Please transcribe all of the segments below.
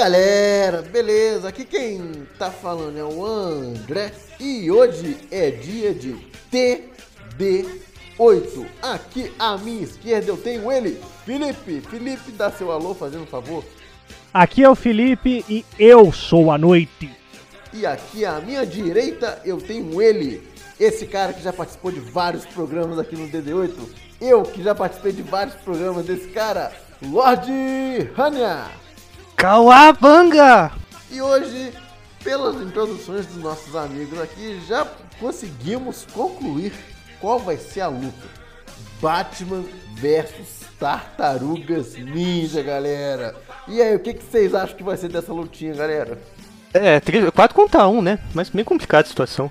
galera, beleza? Aqui quem tá falando é o André e hoje é dia de TB8. Aqui à minha esquerda eu tenho ele, Felipe. Felipe, dá seu alô fazendo um favor. Aqui é o Felipe e eu sou a noite. E aqui à minha direita eu tenho ele, esse cara que já participou de vários programas aqui no DD8. Eu que já participei de vários programas desse cara, Lorde Hania. Cauabanga! E hoje, pelas introduções dos nossos amigos aqui, já conseguimos concluir qual vai ser a luta. Batman versus Tartarugas Ninja, galera. E aí, o que, que vocês acham que vai ser dessa lutinha, galera? É, 4 contra 1, né? Mas meio complicada a situação.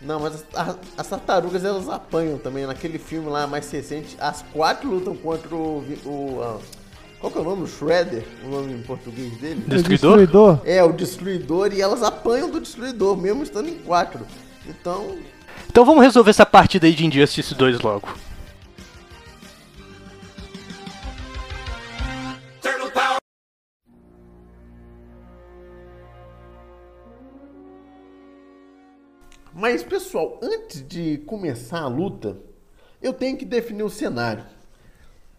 Não, mas as, as, as tartarugas elas apanham também. Naquele filme lá mais recente, as quatro lutam contra o. o ah, qual que é o nome? Shredder? O nome em português dele? Destruidor? Destruidor? É, o Destruidor. E elas apanham do Destruidor, mesmo estando em quatro. Então, Então vamos resolver essa partida aí de Injustice 2 logo. Mas, pessoal, antes de começar a luta, eu tenho que definir o cenário.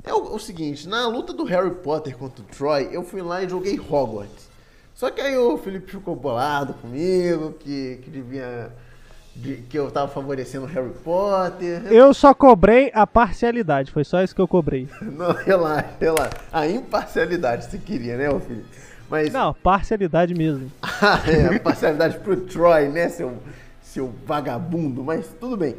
É o, o seguinte, na luta do Harry Potter contra o Troy, eu fui lá e joguei Hogwarts. Só que aí o Felipe ficou bolado comigo, que, que devia. de- que eu tava favorecendo o Harry Potter. Eu só cobrei a parcialidade, foi só isso que eu cobrei. Não, relaxa, relaxa. A imparcialidade você queria, né, ô Felipe? Mas. Não, parcialidade mesmo. Ah, é, parcialidade pro Troy, né, seu, seu vagabundo, mas tudo bem.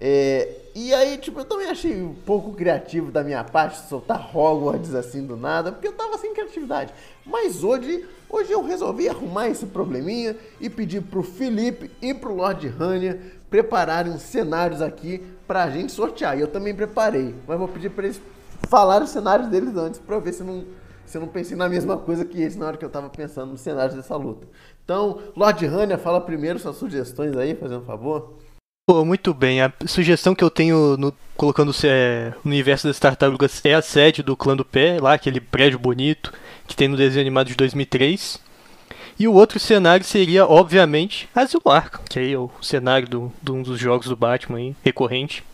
É, e aí, tipo, eu também achei um pouco criativo da minha parte soltar Hogwarts assim do nada, porque eu tava sem criatividade. Mas hoje, hoje eu resolvi arrumar esse probleminha e pedir pro Felipe e pro Lord Hania prepararem uns cenários aqui pra gente sortear. E eu também preparei, mas vou pedir pra eles falarem os cenários deles antes pra ver se não se eu não pensei na mesma coisa que eles na hora que eu tava pensando nos cenários dessa luta. Então, Lord Hania, fala primeiro suas sugestões aí, fazendo um favor. Pô, muito bem. A sugestão que eu tenho no, colocando é, no universo das tartarugas é a sede do clã do pé, lá aquele prédio bonito que tem no desenho animado de 2003. E o outro cenário seria, obviamente, Asilo Arkham, que aí é o cenário do- de um dos jogos do Batman aí, recorrente.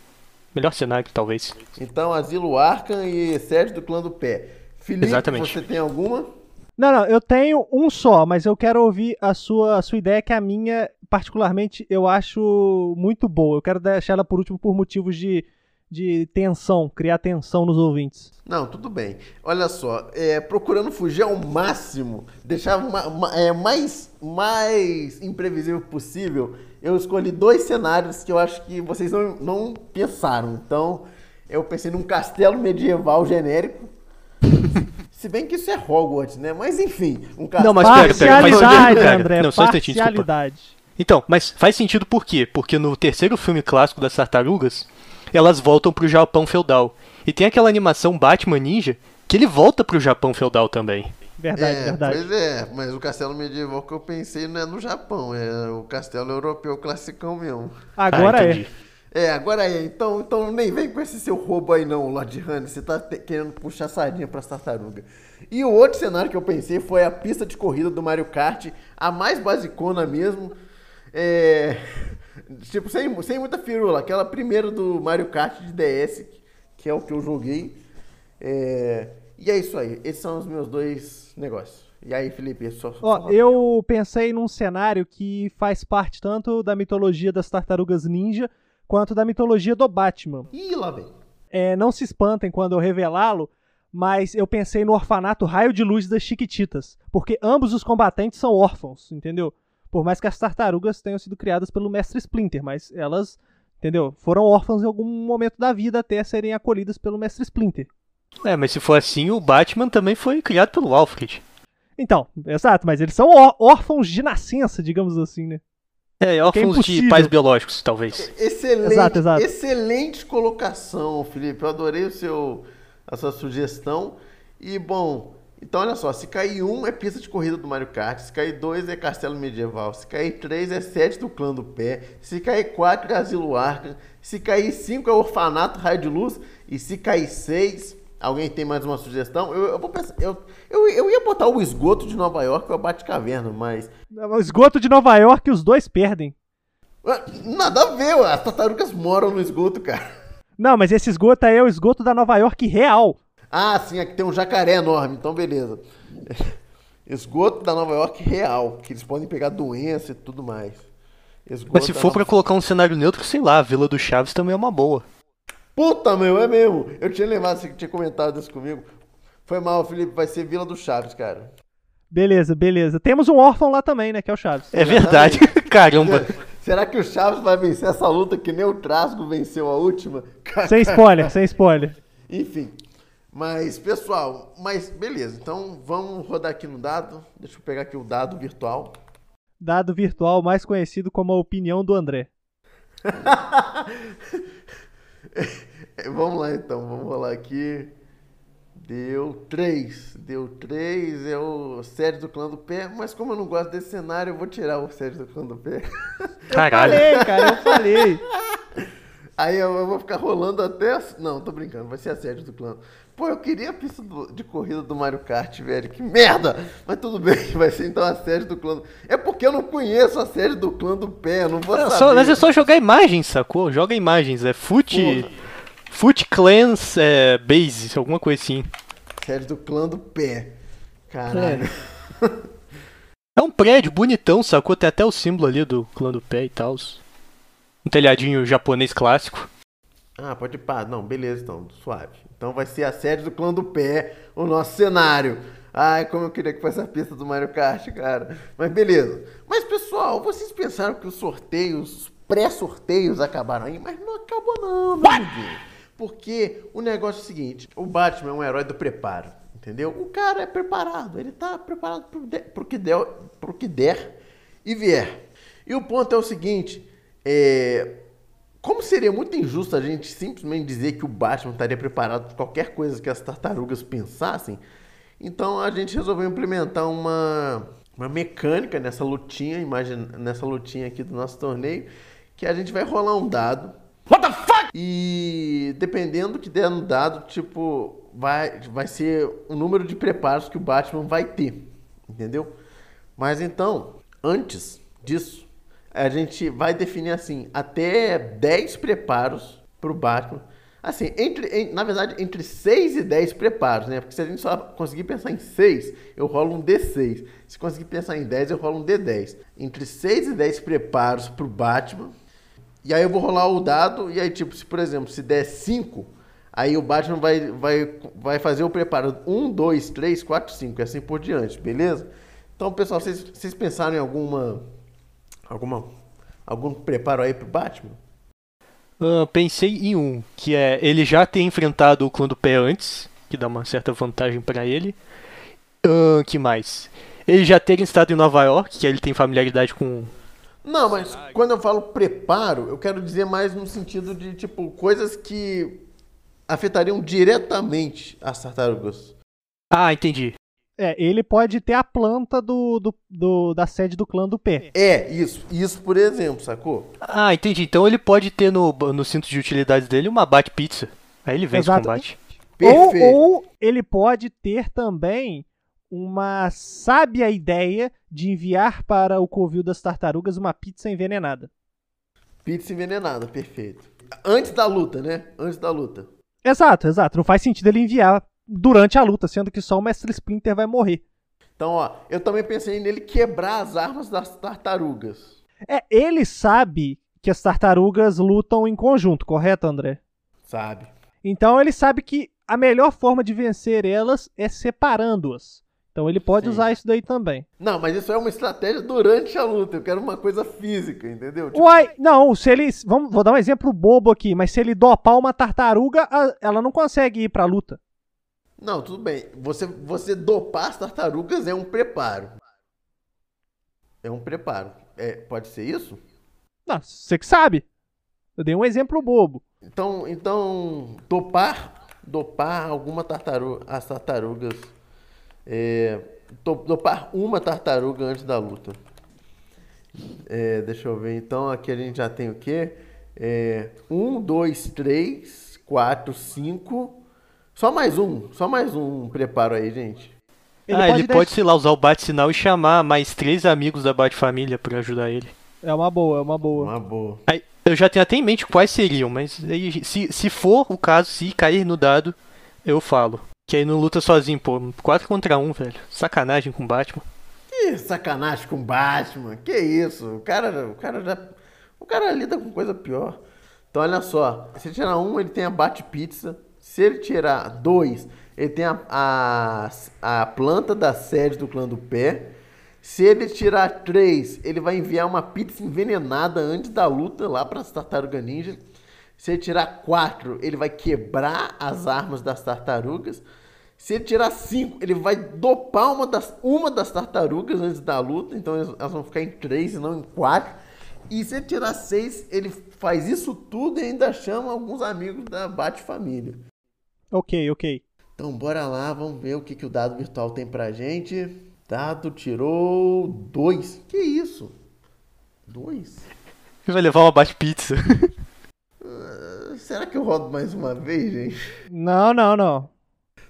Melhor cenário, talvez. Então, Asilo Arkham e sede do clã do pé. Felipe, Exatamente. você tem alguma? Não, não, eu tenho um só, mas eu quero ouvir a sua, a sua ideia, que a minha, particularmente, eu acho muito boa. Eu quero deixar ela por último por motivos de, de tensão, criar tensão nos ouvintes. Não, tudo bem. Olha só, é, procurando fugir ao máximo, deixar ma- ma- é, mais, mais imprevisível possível, eu escolhi dois cenários que eu acho que vocês não, não pensaram. Então, eu pensei num castelo medieval genérico. Se bem que isso é Hogwarts, né? Mas enfim, um castelo. Não, mas pera, pera, faz sentido. André, Não, só um instantinho, desculpa. parcialidade. Então, mas faz sentido por quê? Porque no terceiro filme clássico das tartarugas, elas voltam pro Japão feudal. E tem aquela animação Batman Ninja que ele volta pro Japão feudal também. Verdade, é, verdade. Pois é, mas o castelo medieval que eu pensei não é no Japão, é o castelo europeu classicão mesmo. Agora ah, é. É, agora é. Então, então nem vem com esse seu roubo aí não, Lord Honey. Você tá te- querendo puxar sardinha pras tartarugas. E o outro cenário que eu pensei foi a pista de corrida do Mario Kart, a mais basicona mesmo. É... Tipo, sem, sem muita firula. Aquela primeira do Mario Kart de DS, que é o que eu joguei. É... E é isso aí. Esses são os meus dois negócios. E aí, Felipe, é só... Ó, só- eu pensei num cenário que faz parte tanto da mitologia das tartarugas ninja quanto da mitologia do Batman. Ih, lá vem. É, não se espantem quando eu revelá-lo, mas eu pensei no orfanato Raio de Luz das Chiquititas, porque ambos os combatentes são órfãos, entendeu? Por mais que as tartarugas tenham sido criadas pelo Mestre Splinter, mas elas, entendeu? Foram órfãos em algum momento da vida até serem acolhidas pelo Mestre Splinter. É, mas se for assim, o Batman também foi criado pelo Alfred. Então, exato, mas eles são órfãos de nascença, digamos assim, né? É, órfãos de impossível. pais biológicos, talvez. Excelente, Exato, exato. excelente colocação, Felipe. Eu adorei o seu, a sua sugestão. E, bom, então olha só, se cair um é pista de corrida do Mario Kart, se cair dois é castelo medieval, se cair três é sete do clã do pé, se cair quatro é asilo Arkham, se cair cinco é orfanato raio de luz, e se cair seis Alguém tem mais uma sugestão? Eu, eu vou pensar. Eu, eu, eu ia botar o esgoto de Nova York ou o Batcaverna, mas. O esgoto de Nova York, os dois perdem. Ah, Nada a ver, as tartarugas moram no esgoto, cara. Não, mas esse esgoto aí é o esgoto da Nova York real. Ah, sim, aqui tem um jacaré enorme, então beleza. Esgoto da Nova York real, que eles podem pegar doença e tudo mais. Esgoto Mas se for Nova- pra colocar um cenário neutro, sei lá, a Vila do Chaves também é uma boa. Puta, meu, é mesmo. Eu tinha lembrado, você tinha comentado isso comigo. Foi mal, Felipe, vai ser Vila do Chaves, cara. Beleza, beleza. Temos um órfão lá também, né? Que é o Chaves. É verdade. Caramba. Será que o Chaves vai vencer essa luta que nem o Trasgo venceu a última? Sem spoiler, sem spoiler. Enfim. Mas, pessoal, mas beleza. Então vamos rodar aqui no dado. Deixa eu pegar aqui o dado virtual. Dado virtual mais conhecido como a opinião do André. Vamos lá então, vamos rolar aqui. Deu 3. Deu 3, é o Sérgio do Clã do Pé. Mas como eu não gosto desse cenário, eu vou tirar o Sérgio do Clã do Pé. Caralho. Falei, cara, eu falei. Aí eu eu vou ficar rolando até. Não, tô brincando, vai ser a Sérgio do Clã. Pô, eu queria a pista do- de corrida do Mario Kart, velho. Que merda! Mas tudo bem, vai ser então a Sérgio do Clã. do- É porque eu não conheço a Sérgio do Clã do Pé, eu não vou É saber. só- mas é só jogar imagens, sacou? Joga imagens. É Foot. Porra. Foot Clans é, Base, alguma coisa assim. Sérgio do Clã do Pé. Caralho. É um prédio bonitão, sacou? Tem até o símbolo ali do clã do pé e tal. Um telhadinho japonês clássico. Ah, pode pá. Não, beleza então, suave. Então vai ser a sede do clã do pé, o nosso cenário. Ai, como eu queria que fosse a pista do Mario Kart, cara. Mas beleza. Mas pessoal, vocês pensaram que os sorteios, os pré-sorteios acabaram aí? Mas não acabou não, meu. Porque o negócio é o seguinte, o Batman é um herói do preparo, entendeu? O cara é preparado, ele tá preparado pro, de, pro, que, der, pro que der e vier. E o ponto é o seguinte, é, como seria muito injusto a gente simplesmente dizer que o Batman estaria preparado para qualquer coisa que as tartarugas pensassem, então a gente resolveu implementar uma, uma mecânica nessa lutinha, imagina, nessa lutinha aqui do nosso torneio, que a gente vai rolar um dado. What the fuck? E dependendo do que der no dado, tipo, vai, vai ser o número de preparos que o Batman vai ter. Entendeu? Mas então, antes disso, a gente vai definir assim, até 10 preparos pro Batman. Assim, entre, na verdade, entre 6 e 10 preparos, né? Porque se a gente só conseguir pensar em 6, eu rolo um D6. Se conseguir pensar em 10, eu rolo um D10. Entre 6 e 10 preparos pro Batman. E aí eu vou rolar o dado, e aí, tipo, se por exemplo, se der 5, aí o Batman vai, vai, vai fazer o preparo 1, 2, 3, 4, 5, e assim por diante, beleza? Então, pessoal, vocês, pensaram em alguma. alguma. algum preparo aí pro Batman? Ah, pensei em um, que é ele já ter enfrentado o clã do pé antes, que dá uma certa vantagem pra ele. Ah, que mais? Ele já ter estado em Nova York, que ele tem familiaridade com. Não, mas quando eu falo preparo, eu quero dizer mais no sentido de, tipo, coisas que afetariam diretamente as tartarugas. Ah, entendi. É, ele pode ter a planta do, do, do- da sede do clã do pé. É, isso. Isso, por exemplo, sacou? Ah, entendi. Então ele pode ter no, no cinto de utilidades dele uma bate pizza. Aí ele vence o Exato. combate. Ou, Perfeito. ou ele pode ter também uma sábia ideia de enviar para o covil das tartarugas uma pizza envenenada. Pizza envenenada, perfeito. Antes da luta, né? Antes da luta. Exato, exato. Não faz sentido ele enviar durante a luta, sendo que só o Mestre Splinter vai morrer. Então, ó, eu também pensei nele quebrar as armas das tartarugas. É, ele sabe que as tartarugas lutam em conjunto, correto, André? Sabe? Então ele sabe que a melhor forma de vencer elas é separando-as. Então ele pode Sim. usar isso daí também. Não, mas isso é uma estratégia durante a luta. Eu quero uma coisa física, entendeu? Tipo, Uai, não, se ele. Vamos, vou dar um exemplo bobo aqui, mas se ele dopar uma tartaruga, ela não consegue ir pra luta. Não, tudo bem. Você, você dopar as tartarugas é um preparo. É um preparo. É, pode ser isso? Não, você que sabe. Eu dei um exemplo bobo. Então, então dopar, dopar alguma tartaruga, as tartarugas, é, dopar uma tartaruga antes da luta. É, deixa eu ver. Então aqui a gente já tem o quê? É, um, dois, três, quatro, cinco. Só mais um, só mais um preparo aí, gente. Ele ah, pode ele deixar... pode, sei lá, usar o bate-sinal e chamar mais três amigos da Bate-Família pra ajudar ele. É uma boa, é uma boa. Uma boa. Aí, eu já tenho até em mente quais seriam, mas aí, se, se for o caso, se cair no dado, eu falo. Que aí não luta sozinho, pô. 4 contra 1, velho. Sacanagem com o Batman. Que sacanagem com o Batman? Que isso? O cara, o cara já. O cara lida com coisa pior. Então olha só. Se ele tirar um, ele tem a bate-pizza. Se ele tirar dois, ele tem a, a, a planta da sede do clã do pé. Se ele tirar três, ele vai enviar uma pizza envenenada antes da luta lá para as tartarugas ninja. Se ele tirar quatro, ele vai quebrar as armas das tartarugas. Se ele tirar cinco, ele vai dopar uma das, uma das tartarugas antes da luta. Então elas vão ficar em três e não em quatro. E se ele tirar seis, ele faz isso tudo e ainda chama alguns amigos da Bate Família. Ok, ok. Então bora lá, vamos ver o que, que o dado virtual tem pra gente. Dado tirou dois. Que isso? Dois? Você vai levar uma bate-pizza. uh, será que eu rodo mais uma vez, gente? Não, não, não.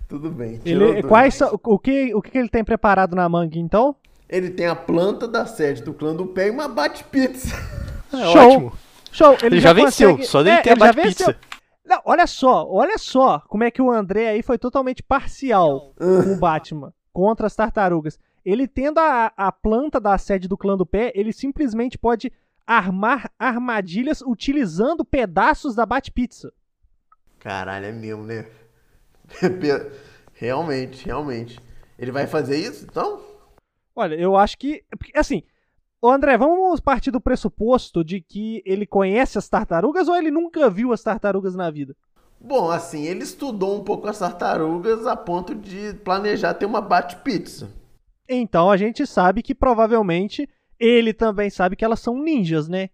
Tudo bem. Ele, quais são, o, que, o que ele tem preparado na manga, então? Ele tem a planta da sede do clã do pé e uma bate-pizza. É, Show. Ótimo. Show. Ele, ele já, já venceu, consegue... só dele é, ter a bate-pizza. Não, olha só, olha só como é que o André aí foi totalmente parcial com o Batman contra as tartarugas. Ele tendo a, a planta da sede do clã do pé, ele simplesmente pode armar armadilhas utilizando pedaços da Bat-Pizza. Caralho, é mesmo, né? realmente, realmente. Ele vai fazer isso, então? Olha, eu acho que. Assim, Ô André, vamos partir do pressuposto de que ele conhece as tartarugas ou ele nunca viu as tartarugas na vida? Bom, assim, ele estudou um pouco as tartarugas a ponto de planejar ter uma bate-pizza. Então a gente sabe que provavelmente ele também sabe que elas são ninjas, né?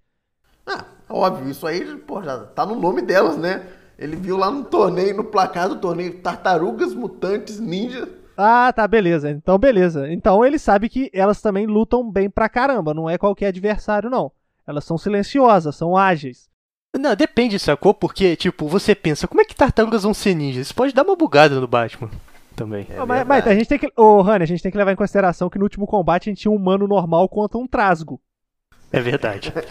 Ah, óbvio, isso aí, pô, já tá no nome delas, né? Ele viu lá no torneio, no placar do torneio, Tartarugas Mutantes Ninja. Ah, tá, beleza. Então, beleza. Então ele sabe que elas também lutam bem pra caramba, não é qualquer adversário, não. Elas são silenciosas, são ágeis. Não, depende, sacou? Porque, tipo, você pensa, como é que tartarugas vão ser ninjas? Isso pode dar uma bugada no Batman também. É mas, mas, a gente tem que. Ô, oh, Rani, a gente tem que levar em consideração que no último combate a gente tinha um humano normal contra um trasgo. É verdade.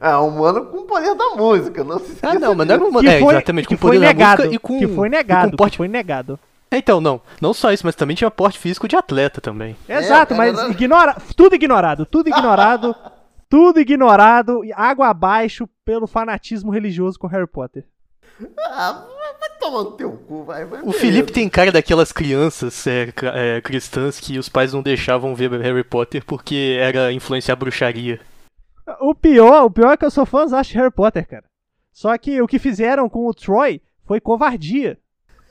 É, um humano com o poder da música, não se Ah, não, mas não era um humano. É, exatamente, com o poder negado, da música e com. Que foi negado, com porte... foi negado. É, então, não. Não só isso, mas também tinha porte físico de atleta também. Exato, é, mas era... ignora. Tudo ignorado, tudo ignorado. tudo ignorado, água abaixo pelo fanatismo religioso com Harry Potter. Ah, vai tomar no teu cu, vai. vai o Felipe tem cara daquelas crianças é, é, cristãs que os pais não deixavam ver Harry Potter porque era influenciar bruxaria. O pior, o pior é que eu sou fãzão de Harry Potter, cara. Só que o que fizeram com o Troy foi covardia.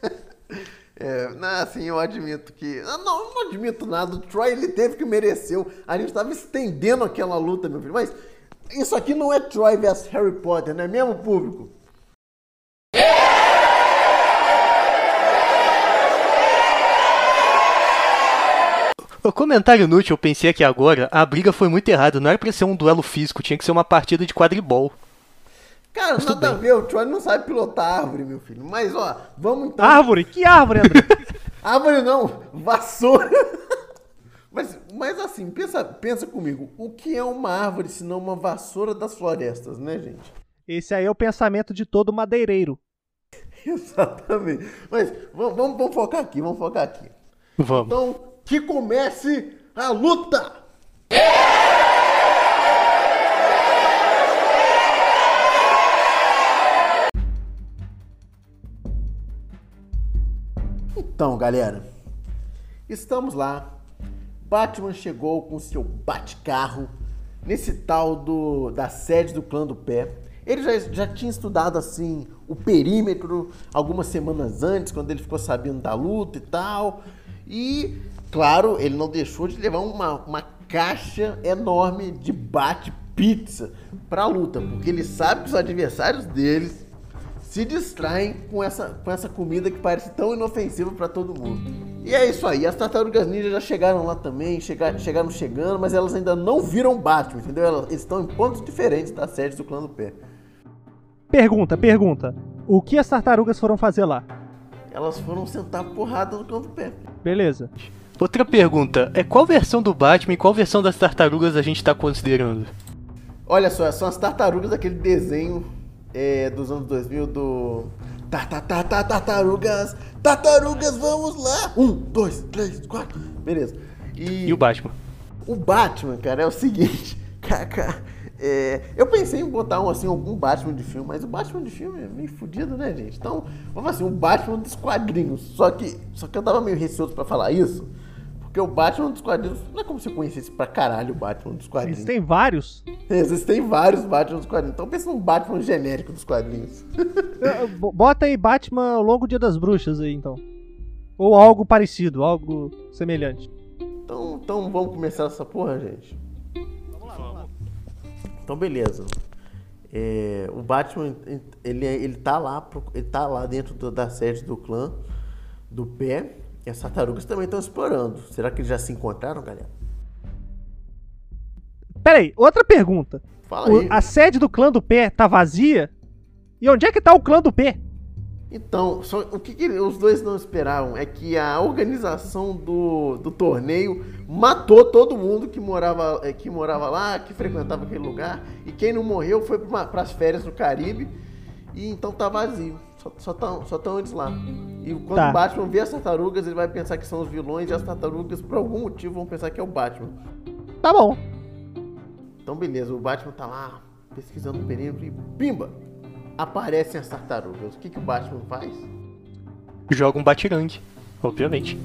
É, não, assim, eu admito que. Não, eu não admito nada. O Troy ele teve que mereceu. A gente estava estendendo aquela luta, meu filho. Mas isso aqui não é Troy versus Harry Potter, não é mesmo, público? O comentário inútil, eu pensei aqui agora, a briga foi muito errada. Não era pra ser um duelo físico, tinha que ser uma partida de quadribol. Cara, Mas nada a ver, o Troy não sabe pilotar árvore, meu filho. Mas, ó, vamos então. Árvore? Que árvore, André? árvore não, vassoura. mas, mas assim, pensa, pensa comigo. O que é uma árvore se não uma vassoura das florestas, né, gente? Esse aí é o pensamento de todo madeireiro. Exatamente. Mas vamos, vamos, vamos focar aqui, vamos focar aqui. Vamos. Então, que comece a luta! Então, galera, estamos lá. Batman chegou com seu bate-carro nesse tal do da sede do clã do pé. Ele já, já tinha estudado assim o perímetro algumas semanas antes, quando ele ficou sabendo da luta e tal. E Claro, ele não deixou de levar uma, uma caixa enorme de bate-pizza para a luta, porque ele sabe que os adversários deles se distraem com essa, com essa comida que parece tão inofensiva para todo mundo. E é isso aí, as tartarugas ninja já chegaram lá também, chegaram, chegaram chegando, mas elas ainda não viram Batman, entendeu? Elas estão em pontos diferentes da sede do clã do pé. Pergunta, pergunta. O que as tartarugas foram fazer lá? elas foram sentar porrada no canto do pé. Beleza. Outra pergunta, é qual versão do Batman e qual versão das tartarugas a gente tá considerando? Olha só, são as tartarugas daquele desenho é, dos anos 2000 do. Tá, tá, tá, tá, tartarugas! Tartarugas, vamos lá! Um, dois, três, quatro. Beleza. E, E o Batman? o Batman, cara, é o seguinte. Cara, é, eu pensei em botar um, assim, algum Batman de filme, mas o Batman de filme é meio fodido, né, gente? Então, vamos assim, o Batman dos quadrinhos. Só que, só que eu tava meio receoso pra falar isso, porque o Batman dos quadrinhos não é como se eu conhecesse pra caralho o Batman dos quadrinhos. Existem vários. Existem vários Batman dos quadrinhos. Então pensa num Batman genérico dos quadrinhos. Bo- Bota aí Batman ao longo dia das bruxas aí, então. Ou algo parecido, algo semelhante. Então, então vamos começar essa porra, gente. Então beleza. É, o Batman, ele, ele tá lá, ele tá lá dentro do- da sede do clã do pé. E as tartarugas também estão explorando. Será que eles já se encontraram, galera? Peraí, outra pergunta. Fala O- aí. a sede do clã do pé tá vazia? E onde é que tá o clã do pé? Então, só- o que, que os dois não esperavam é que a organização do, do torneio matou todo mundo que morava, eh, que morava lá, que frequentava aquele lugar. E quem não morreu foi para as férias no Caribe. E então tá vazio. Só, só, tão, só tão eles lá. E quando Tá. o Batman vê as tartarugas, ele vai pensar que são os vilões. E as tartarugas, por algum motivo, vão pensar que é o Batman. Tá bom. Então, beleza, o Batman tá lá pesquisando o perímetro e pimba! Aparecem as tartarugas. O que, que o Batman faz? Joga um batirangue, obviamente.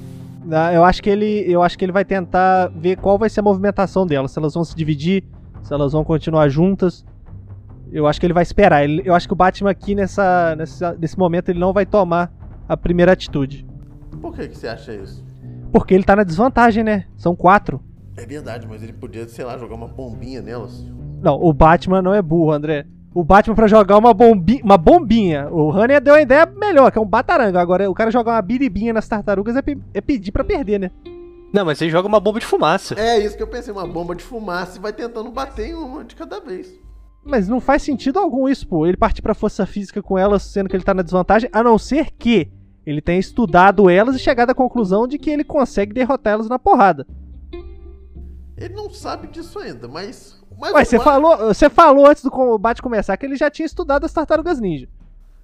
Ah, Eu acho que ele, eu acho que ele vai tentar ver qual vai ser a movimentação delas, se elas vão se dividir, se elas vão continuar juntas. Eu acho que ele vai esperar. Ele- eu acho que o Batman aqui nessa, nessa- nesse momento ele não vai tomar a primeira atitude, Por que, que você acha isso? porque ele tá na desvantagem, né? São quatro. É verdade, mas ele podia, sei lá, jogar uma bombinha nelas. Não, o Batman não é burro, André. O Batman pra jogar uma, bombi uma bombinha. O Hanner deu uma ideia melhor, que é um bataranga. Agora, o cara jogar uma biribinha nas tartarugas é, pe- é pedir pra perder, né? Não, mas ele joga uma bomba de fumaça. É isso que eu pensei, uma bomba de fumaça e vai tentando bater em uma de cada vez. Mas não faz sentido algum isso, pô. Ele partir pra força física com elas, sendo que ele tá na desvantagem, a não ser que ele tenha estudado elas e chegado à conclusão de que ele consegue derrotar elas na porrada. Ele não sabe disso ainda, mas. mas Ué, você falou, você falou antes do combate começar que ele já tinha estudado as tartarugas ninja.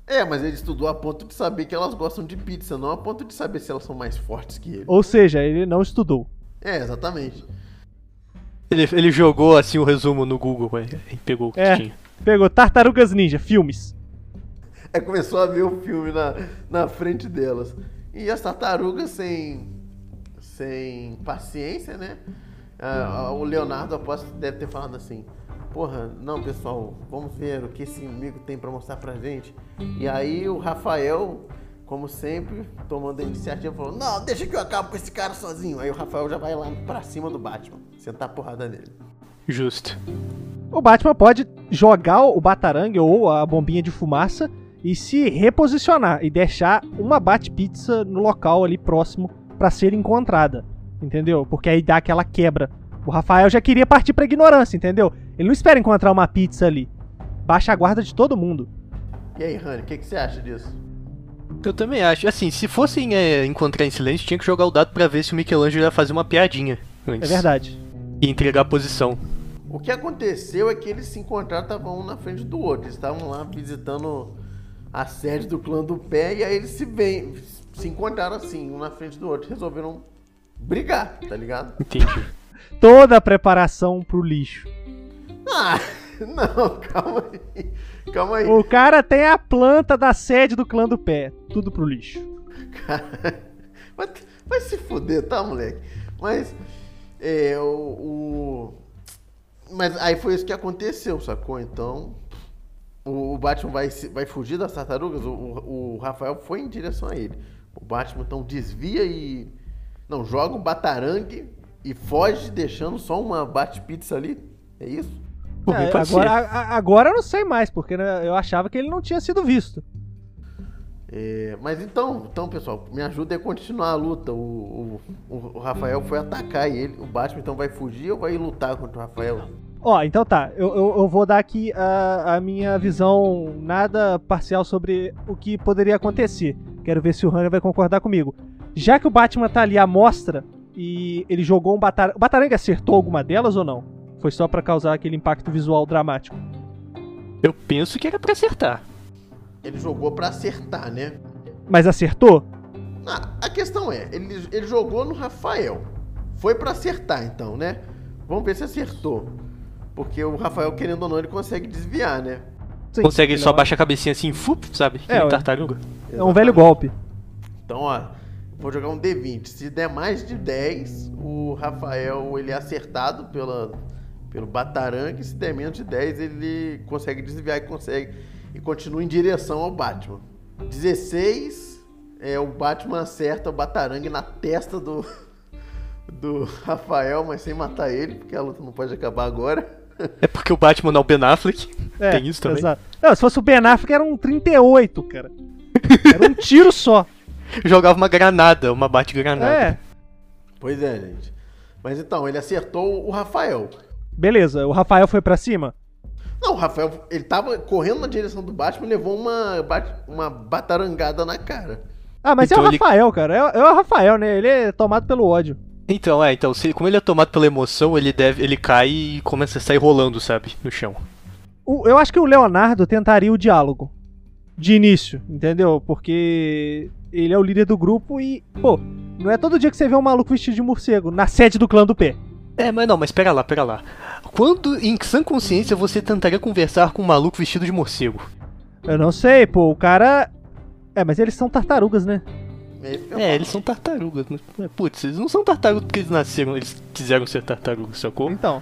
É, mas ele estudou a ponto de saber que elas gostam de pizza, não a ponto de saber se elas são mais fortes que ele. Ou seja, ele não estudou. É, exatamente. Ele, ele jogou assim o resumo no Google e pegou o que É. tinha. Pegou Tartarugas Ninja, filmes. É, começou a ver o filme na, na frente delas. E as tartarugas sem, sem paciência, né? Ah, o Leonardo aposto deve ter falado assim: Porra, não, pessoal, vamos ver o que esse inimigo tem pra mostrar pra gente. E aí o Rafael, como sempre, tomando a iniciativa, falou: Não, deixa que eu acabo com esse cara sozinho. Aí o Rafael já vai lá pra cima do Batman, sentar a porrada nele. Justo. O Batman pode jogar o batarangue ou a bombinha de fumaça e se reposicionar e deixar uma bate-pizza no local ali próximo pra ser encontrada, entendeu? Porque aí dá aquela quebra. O Rafael já queria partir pra ignorância, entendeu? Ele não espera encontrar uma pizza ali. Baixa a guarda de todo mundo. E aí, Rani, o que, que você acha disso? Eu também acho. Assim, se fossem é, encontrar em silêncio, tinha que jogar o dado pra ver se o Michelangelo ia fazer uma piadinha É antes. verdade. E entregar a posição. O que aconteceu é que eles se encontraram, estavam um na frente do outro. Eles estavam lá visitando a sede do clã do pé e aí eles se veem, se encontraram assim, um na frente do outro. Resolveram brigar, tá ligado? Entendi. Toda a preparação pro lixo. Ah, não, calma aí. Calma aí. O cara tem a planta da sede do clã do pé. Tudo pro lixo. Cara, vai, vai se fuder, tá, moleque? Mas, é, o, o- Mas aí foi isso que aconteceu, sacou? Então, o, o Batman vai, vai fugir das tartarugas, o, o, Rafael foi em direção a ele. O Batman, então, desvia e... Não, joga um batarangue e foge, deixando só uma bate-pizza ali. É isso? É, agora, agora eu não sei mais, porque né, eu achava que ele não tinha sido visto. É, mas então, então, pessoal, me ajuda a continuar a luta. O, o, o Rafael foi atacar e ele, o Batman então vai fugir ou vai lutar contra o Rafael? Ó, então tá, eu, eu, eu vou dar aqui a, a minha visão nada parcial sobre o que poderia acontecer. Quero ver se o Hanner vai concordar comigo. Já que o Batman tá ali à mostra e ele jogou um Bataranga. O Bataranga acertou alguma delas ou não? Foi só pra causar aquele impacto visual dramático. Eu penso que era pra acertar. Ele jogou pra acertar, né? Mas acertou? Ah, a questão é, ele, ele jogou no Rafael. Foi pra acertar então, né? Vamos ver se acertou. Porque o Rafael, querendo ou não, ele consegue desviar, né? Sim, Consegue ele só baixar a cabecinha assim, fup, sabe? Que É, tartaruga. É um velho golpe. Então, ó, vou jogar um D20. Se der mais de 10, o Rafael ele é acertado pela, pelo Batarang. Se der menos de 10, ele consegue desviar e consegue e continua em direção ao Batman. 16, é, o Batman acerta o Batarang na testa do, do Rafael, mas sem matar ele, porque a luta não pode acabar agora. É porque o Batman não é o Ben Affleck. É, Tem isso também. Exato. Não, se fosse o Ben Affleck era um 38, cara. Era um tiro só. Jogava uma granada, uma bate-granada. É. Pois é, gente. Mas então, ele acertou o Rafael. Beleza, o Rafael foi pra cima? Não, o Rafael, ele tava correndo na direção do Batman e levou uma, uma batarangada na cara. Ah, mas é Então o ele- Rafael, cara. É, é o Rafael, né? Ele é tomado pelo ódio. Então, é, então, se, como ele é tomado pela emoção, ele deve. ele cai e começa a sair rolando, sabe? No chão. O- eu acho que o Leonardo tentaria o diálogo. De início, entendeu? Porque ele é o líder do grupo e, pô, não é todo dia que você vê um maluco vestido de morcego na sede do clã do pé. É, mas não, mas pera lá, pera lá. Quando, em sã consciência, você tentaria conversar com um maluco vestido de morcego? Eu não sei, pô, o cara. É, mas eles são tartarugas, né? É, falo. eles são tartarugas, né? É, Putz, eles não são tartarugas porque eles nasceram, eles quiseram ser tartarugas, sacou? Então.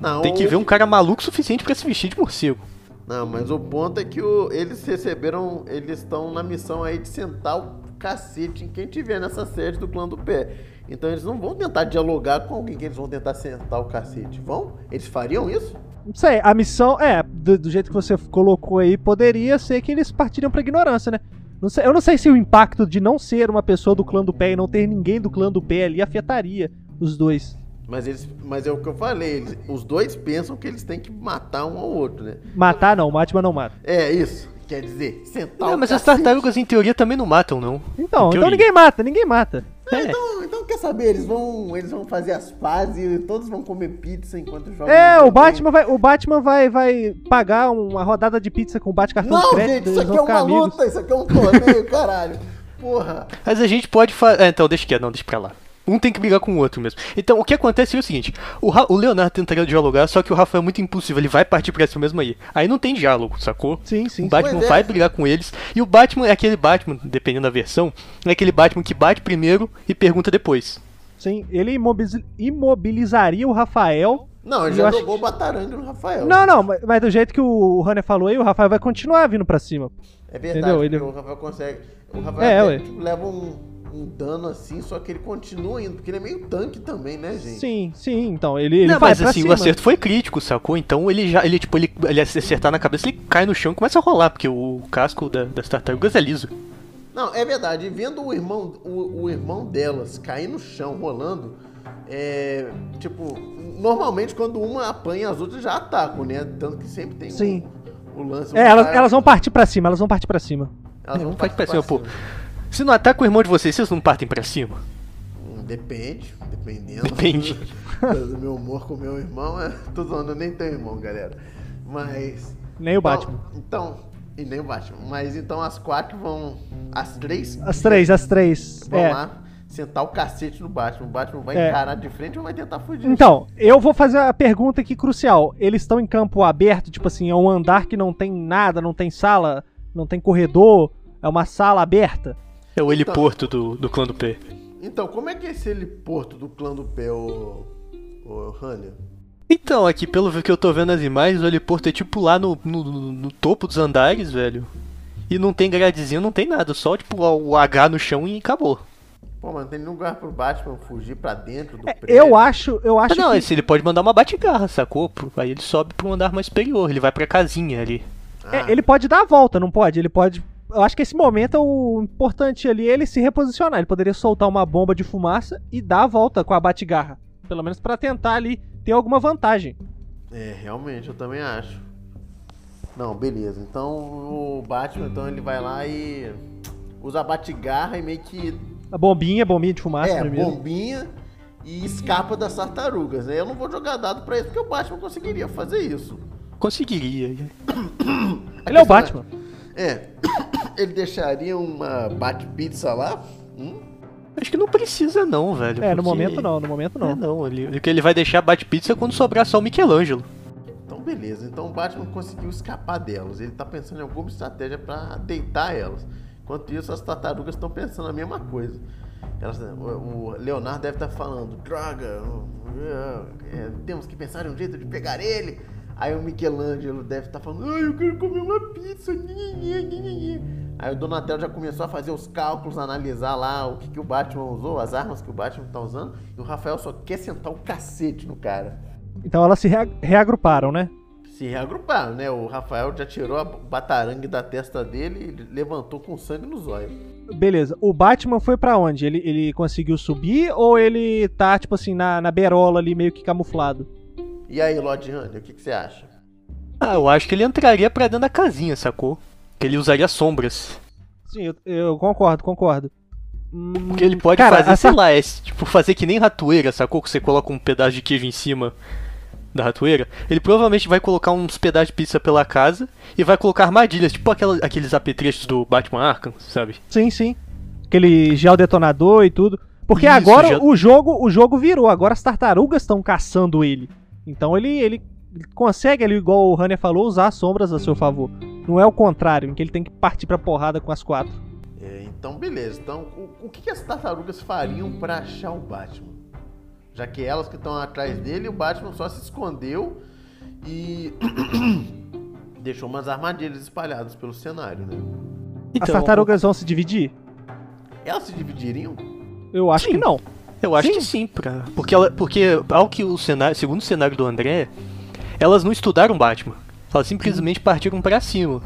Não, Tem que ver um cara maluco o suficiente pra se vestir de morcego. Não, mas o ponto é que o- eles receberam. Eles estão na missão aí de sentar o cacete em quem tiver nessa sede do clã do pé. Então eles não vão tentar dialogar com alguém que eles vão tentar sentar o cacete. Vão? Eles fariam isso? Não sei, a missão, é, do, do jeito que você colocou aí, poderia ser que eles partiriam pra ignorância, né? Não sei- eu não sei se o impacto de não ser uma pessoa do clã do pé e não ter ninguém do clã do pé ali afetaria os dois. Mas eles. Mas é o que eu falei, eles- os dois pensam que eles têm que matar um ao outro, né? Matar não, o Batman não mata. É isso. Quer dizer, sentar Não, o mas as cacete. tartarugas em teoria também não matam, não. Então, então ninguém mata, ninguém mata. Ah, então, então quer saber, eles vão, eles vão fazer as pazes e todos vão comer pizza enquanto jogam. É, o. Batman vai, o Batman vai, vai pagar uma rodada de pizza com o cartão de Não, crédito, gente, isso aqui é uma amigos. luta, isso aqui é um torneio, caralho. Porra. Mas a gente pode fazer. É, então, deixa quieto, não, deixa pra lá. Um tem que brigar com o outro mesmo. Então, o que acontece é o seguinte: o, Ra- o Leonardo tentaria dialogar, só que o Rafael é muito impulsivo, ele vai partir pra cima mesmo aí. Aí não tem diálogo, sacou? Sim, sim. O Batman é. vai brigar com eles. E o Batman é aquele Batman, dependendo da versão, é aquele Batman que bate primeiro e pergunta depois. Sim, ele imobiliz- imobilizaria o Rafael. Não, ele Eu já acho jogou o bataranga no Rafael. Não, não, mas, mas do jeito que o Runner falou aí, o Rafael vai continuar vindo pra cima. É verdade, Entendeu? Ele- o Rafael consegue. O Rafael É, até, ué. tipo, leva um, um dano assim, só que ele continua indo, porque ele é meio tanque também, né, gente? Sim, sim, então, ele, ele não, vai mas pra assim, cima. o acerto foi crítico, sacou? Então ele já, ele tipo, ele, ele acertar na cabeça, ele cai no chão e começa a rolar, porque o casco da- das tartarugas é liso. Não, é verdade. Vendo o irmão, o, o irmão delas cair no chão rolando, é. Tipo, normalmente quando uma apanha, as outras já atacam, né? Tanto que sempre tem Sim. o, o lance. É, elas, elas vão partir pra cima, elas vão partir pra cima. elas É, vão partir pra cima, pra pô. Se não ataca o irmão de vocês, vocês não partem pra cima? Hum, Depende, dependendo. Depende. do meu humor com meu irmão. É, tô falando, eu nem tenho irmão, galera. Mas. Nem o Então- Batman. Então, e nem o Batman. Mas então as quatro vão. As três As três, as três. vão É. lá sentar o cacete no Batman. O Batman vai É. encarar de frente ou vai tentar fugir? Então, eu vou fazer a pergunta aqui crucial. Eles estão em campo aberto, tipo assim, é um andar que não tem nada, não tem sala, não tem corredor, é uma sala aberta. É o heliporto do, do clã do P. Então, como é que é esse heliporto do clã do pé, ô. ô Hanner? Então, aqui, pelo que eu tô vendo nas imagens, o heliporto é tipo lá no, no, no- topo dos andares, velho. E não tem gradezinho, não tem nada, só tipo o H no chão e acabou. Pô, mas não tem nenhum lugar pro Batman fugir pra dentro do É, prédio. eu acho, eu Ah, acho não, que... esse ele pode mandar uma bate-garra, sacou? Pro- Aí ele sobe pra um andar mais superior, ele vai pra casinha ali. Ah, É, ele pode dar a volta, não pode? Ele pode. Eu acho que esse momento é o importante ali, é ele se reposicionar. Ele poderia soltar uma bomba de fumaça e dar a volta com a bate-garra. Pelo menos pra tentar ali ter alguma vantagem. É, realmente, eu também acho. Não, beleza. Então o Batman, então ele vai lá e usa a bate-garra e meio que. A bombinha, bombinha de fumaça é, primeiro. bombinha e escapa das tartarugas. né? Eu não vou jogar dado pra isso porque o Batman conseguiria fazer isso. Conseguiria. Ele é o Batman. É. Ele deixaria uma bate-pizza lá? Hum? Acho que não precisa não, velho. É, no porque- momento não, no momento É, não. não, ele, o que ele vai deixar bate-pizza quando sobrar só o Michelangelo. Então, beleza. Então, o Batman conseguiu escapar delas. Ele tá pensando em alguma estratégia pra deitar elas. Enquanto isso, as tartarugas estão pensando a mesma coisa. Elas, o, Leonardo deve estar falando: droga, é, é, temos que pensar em um jeito de pegar ele. Aí o Michelangelo deve estar falando: ai, eu quero comer uma pizza. nhe, nhe, nhe, nhe, nhe." Aí o Donatello já começou a fazer os cálculos, analisar lá o que, que o Batman usou, as armas que o Batman tá usando. E o Rafael só quer sentar o cacete no cara. Então elas se rea- reagruparam, né? se reagruparam, né? O Rafael já tirou a batarangue da testa dele e levantou com sangue nos olhos. Beleza. O Batman foi pra onde? Ele, ele conseguiu subir ou ele tá, tipo assim, na, na berola ali, meio que camuflado? E aí, Lord Honey, o que, que você acha? Ah, eu acho que ele entraria pra dentro da casinha, sacou? Que ele usaria sombras. Sim, eu, eu concordo, concordo. Hum, Porque ele pode cara, fazer, essa- sei lá, é, tipo, fazer que nem ratoeira, sacou? Que você coloca um pedaço de queijo em cima da ratoeira. Ele provavelmente vai colocar uns pedaços de pizza pela casa e vai colocar armadilhas, tipo aquela- aqueles apetrechos do Batman Arkham, sabe? Sim, sim. Aquele gel detonador e tudo. Porque Isso, agora gel- o jogo o jogo virou. Agora as tartarugas estão caçando ele. Então ele, ele consegue ali, igual o Hanner falou, usar as sombras a seu favor. Não é o contrário, em que ele tem que partir pra porrada com as quatro. É, então, beleza. Então, o, o que, que as tartarugas fariam pra achar o Batman? Já que elas que estão atrás dele, o Batman só se escondeu e deixou umas armadilhas espalhadas pelo cenário, né? Então, as tartarugas vão se dividir? Elas se dividiriam? Eu acho Sim. que não. Eu acho Sim. que sim, pra... porque, ela, porque ao que o cenário, segundo o cenário do André, elas não estudaram Batman. Elas simplesmente partiram pra cima.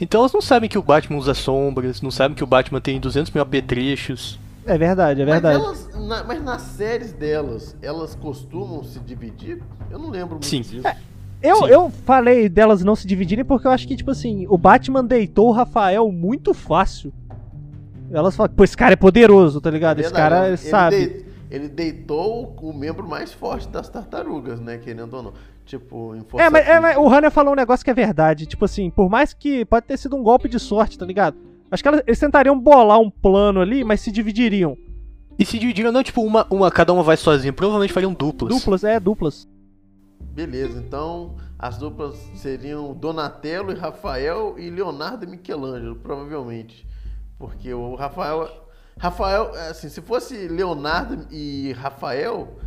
Então elas não sabem que o Batman usa sombras, não sabem que o Batman tem 200 mil apetrechos. É verdade, é verdade. Mas, elas, na- mas nas séries delas, elas costumam se dividir? Eu não lembro muito Sim. disso. Eu, Sim. eu falei delas não se dividirem porque eu acho que, tipo assim, o Batman deitou o Rafael muito fácil. Elas falam, pô, esse cara é poderoso, tá ligado? Esse Verdade, cara ele sabe. dei- ele deitou o membro mais forte das tartarugas, né? Querendo ou não. Tipo, em força É mas, é, mas o Hanner falou um negócio que é verdade. Tipo assim, por mais que pode ter sido um golpe de sorte, tá ligado? Acho que elas- eles tentariam bolar um plano ali, mas se dividiriam. E se dividiram, não, tipo, uma, uma, cada uma vai sozinha, provavelmente fariam duplas. Duplas, é, duplas. Beleza, então as duplas seriam Donatello e Rafael e Leonardo e Michelangelo, provavelmente. Porque o Rafael. Rafael, assim, se fosse Leonardo e Rafael,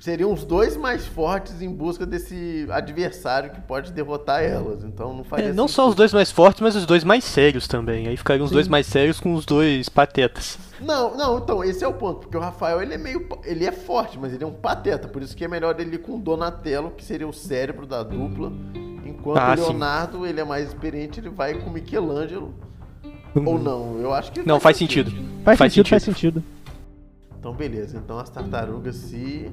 seriam os dois mais fortes em busca desse adversário que pode derrotar elas. Então não faria É, não só os dois mais fortes, mas os dois mais sérios também. Aí ficariam os Sim. dois mais sérios com os dois patetas. Não, não, então, esse é o ponto, porque o Rafael ele é meio. Ele é forte, mas ele é um pateta, por isso que é melhor ele ir com o Donatello, que seria o cérebro da dupla. Enquanto Ah, o sim. Leonardo, ele é mais experiente, ele vai com o Michelangelo. Ou não, eu acho que. Não, faz sentido. Faz, Faz sentido, faz sentido. sentido. Então, beleza, então as tartarugas se.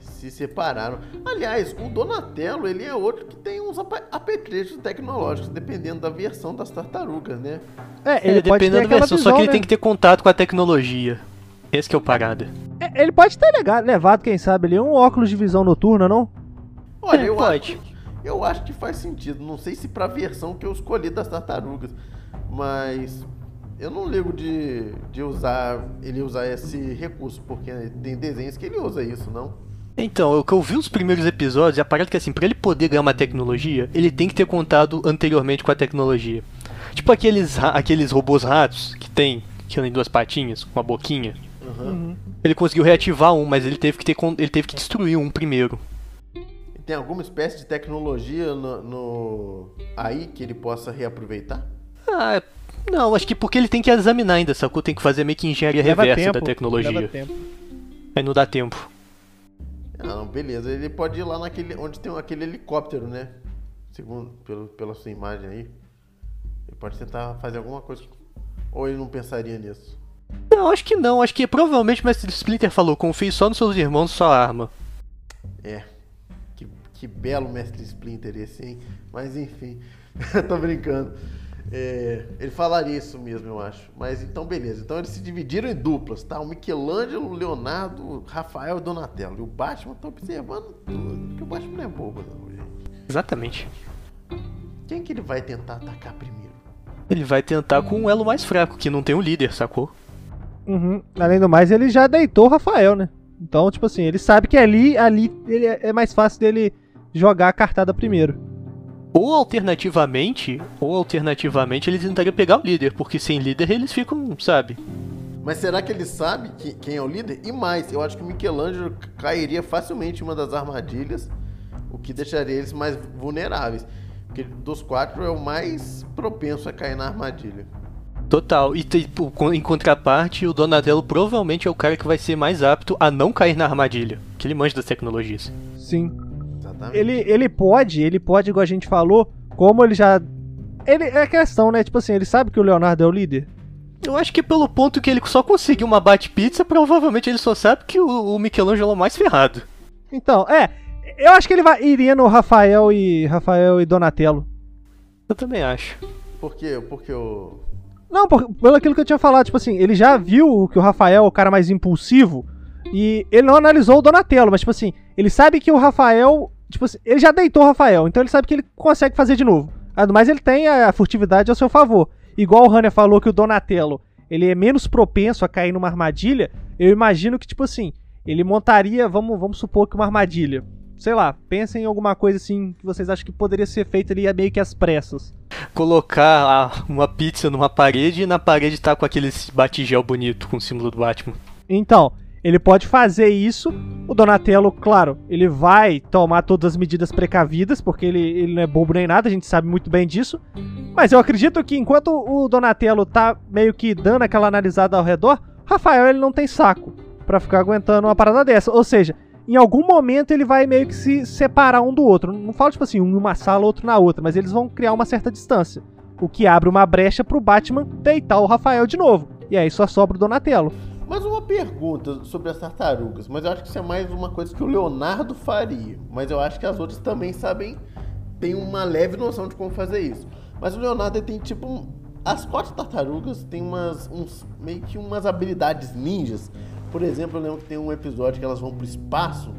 Se separaram. Aliás, o Donatello, ele é outro que tem uns apetrechos tecnológicos, dependendo da versão das tartarugas, né? É, ele É, pode ter dependendo da versão, visão, só que ele né? tem que ter contato com a tecnologia. Esse que é o parada. É, Ele pode ter lega- levado, quem sabe, ali um óculos de visão noturna, não? Olha, É, eu pode. acho, eu acho que faz sentido. Não sei se pra versão que eu escolhi das tartarugas, mas eu não ligo de, de usar ele usar esse recurso, porque tem desenhos que ele usa isso, não? Então, o que eu vi os primeiros episódios, e a parada é que assim, pra ele poder ganhar uma tecnologia, ele tem que ter contado anteriormente com a tecnologia. Tipo aqueles, aqueles robôs ratos que tem, que andam em duas patinhas, com uma boquinha. Uhum. Ele conseguiu reativar um, mas ele teve que ter ele teve que destruir um primeiro. Tem alguma espécie de tecnologia no, no- aí que ele possa reaproveitar? Ah, não, acho que porque ele tem que examinar ainda, sacou? Tem que fazer meio que engenharia Leva reversa tempo, da tecnologia. leva tempo. Aí não dá tempo. Ah, não, beleza. Ele pode ir lá naquele onde tem aquele helicóptero, né? Segundo pelo, pela sua imagem aí. Ele pode tentar fazer alguma coisa. Ou ele não pensaria nisso? Não, acho que não. Acho que provavelmente o Mestre Splinter falou: confie só nos seus irmãos, sua arma. É. Que, que belo mestre Splinter esse, hein? Mas enfim, tô brincando. É, ele falaria isso mesmo, eu acho. Mas então, beleza. Então eles se dividiram em duplas, tá? O Michelangelo, o Leonardo, o Rafael e o Donatello. E o Batman tá observando tudo. Porque o Batman não é bobo, não, gente. Exatamente. Quem que ele vai tentar atacar primeiro? Ele vai tentar com um elo mais fraco, que não tem um líder, sacou? Uhum. Além do mais, ele já deitou o Rafael, né? Então, tipo assim, ele sabe que ali, ali ele é é mais fácil dele jogar a cartada primeiro. Ou alternativamente, ou alternativamente ele tentaria pegar o líder, porque sem líder eles ficam, sabe? Mas será que ele sabe que- quem é o líder? E mais, eu acho que o Michelangelo cairia facilmente em uma das armadilhas, o que deixaria eles mais vulneráveis. Porque dos quatro é o mais propenso a cair na armadilha. Total. E em contraparte, o Donatello provavelmente é o cara que vai ser mais apto a não cair na armadilha, que ele manja das tecnologias. Sim. Exatamente. Ele, ele pode, ele pode, igual a gente falou, como ele já. Ele, é questão, né? Tipo assim, ele sabe que o Leonardo é o líder. Eu acho que pelo ponto que ele só conseguiu uma bate-pizza, provavelmente ele só sabe que o, o Michelangelo é o mais ferrado. Então, é. Eu acho que ele vai, iria no Rafael e. Rafael e Donatello. Eu também acho. Por quê? Porque o. Não, por, pelo aquilo que eu tinha falado, tipo assim, ele já viu que o Rafael é o cara mais impulsivo e ele não analisou o Donatello, mas tipo assim, ele sabe que o Rafael, tipo assim, ele já deitou o Rafael, então ele sabe que ele consegue fazer de novo. Mas ele tem a furtividade ao seu favor. Igual o Hanner falou que o Donatello, ele é menos propenso a cair numa armadilha, eu imagino que tipo assim, ele montaria, vamos, vamos supor que uma armadilha. Sei lá, pensem em alguma coisa assim que vocês acham que poderia ser feita ali meio que às pressas. Colocar uma pizza numa parede e na parede tá com aquele batigel bonito com o símbolo do Batman. Então, ele pode fazer isso. O Donatello, claro, ele vai tomar todas as medidas precavidas, porque ele, ele não é bobo nem nada, a gente sabe muito bem disso. Mas eu acredito que enquanto o Donatello tá meio que dando aquela analisada ao redor, Rafael ele não tem saco pra ficar aguentando uma parada dessa. Ou seja, em algum momento ele vai meio que se separar um do outro. Não falo tipo assim, um em uma sala, outro na outra, mas eles vão criar uma certa distância. O que abre uma brecha pro Batman deitar o Rafael de novo. E aí só sobra o Donatello. Mas uma pergunta sobre as tartarugas, mas eu acho que isso é mais uma coisa que o Leonardo faria. Mas eu acho que as outras também sabem, tem uma leve noção de como fazer isso. Mas o Leonardo tem tipo. as quatro tartarugas têm umas. Uns, meio que umas habilidades ninjas. Por exemplo, eu lembro que tem um episódio que elas vão pro espaço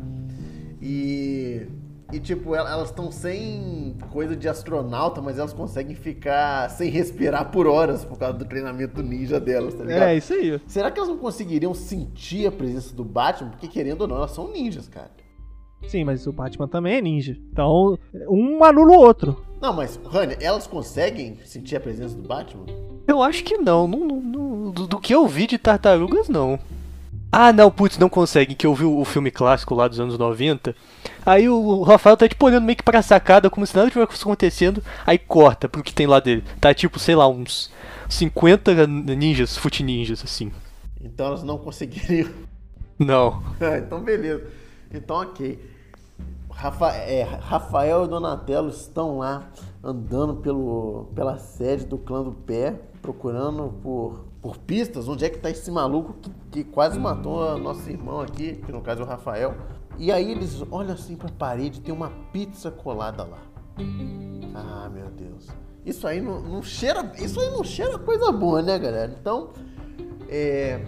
e. E tipo, el- elas estão sem coisa de astronauta, mas elas conseguem ficar sem respirar por horas por causa do treinamento ninja delas, tá ligado? É, isso aí. Será que elas não conseguiriam sentir a presença do Batman? Porque querendo ou não, elas são ninjas, cara. Sim, mas o Batman também é ninja. Então, um anula o outro. Não, mas, Rani, elas conseguem sentir a presença do Batman? Eu acho que não. não, não- não- do, do que eu vi de tartarugas, não. Ah, não, putz, não conseguem, que eu vi o, filme clássico lá dos anos 90. Aí o, o Rafael tá tipo olhando meio que pra sacada, como se nada tivesse acontecendo. Aí corta pro que tem lá dele. Tá tipo, sei lá, uns 50 ninjas, fute ninjas, assim. Então elas não conseguiriam. Não. Ah, então, beleza. Então, ok. Rafa- é, Rafael e Donatello estão lá andando pelo, pela sede do clã do pé, procurando por, por pistas. Onde é que tá esse maluco que, que quase matou a nosso irmão aqui, que no caso é o Rafael. E aí eles olham assim pra parede, tem uma pizza colada lá. Ah, meu Deus. Isso aí não, não cheira. Isso aí não cheira coisa boa, né, galera? Então, é.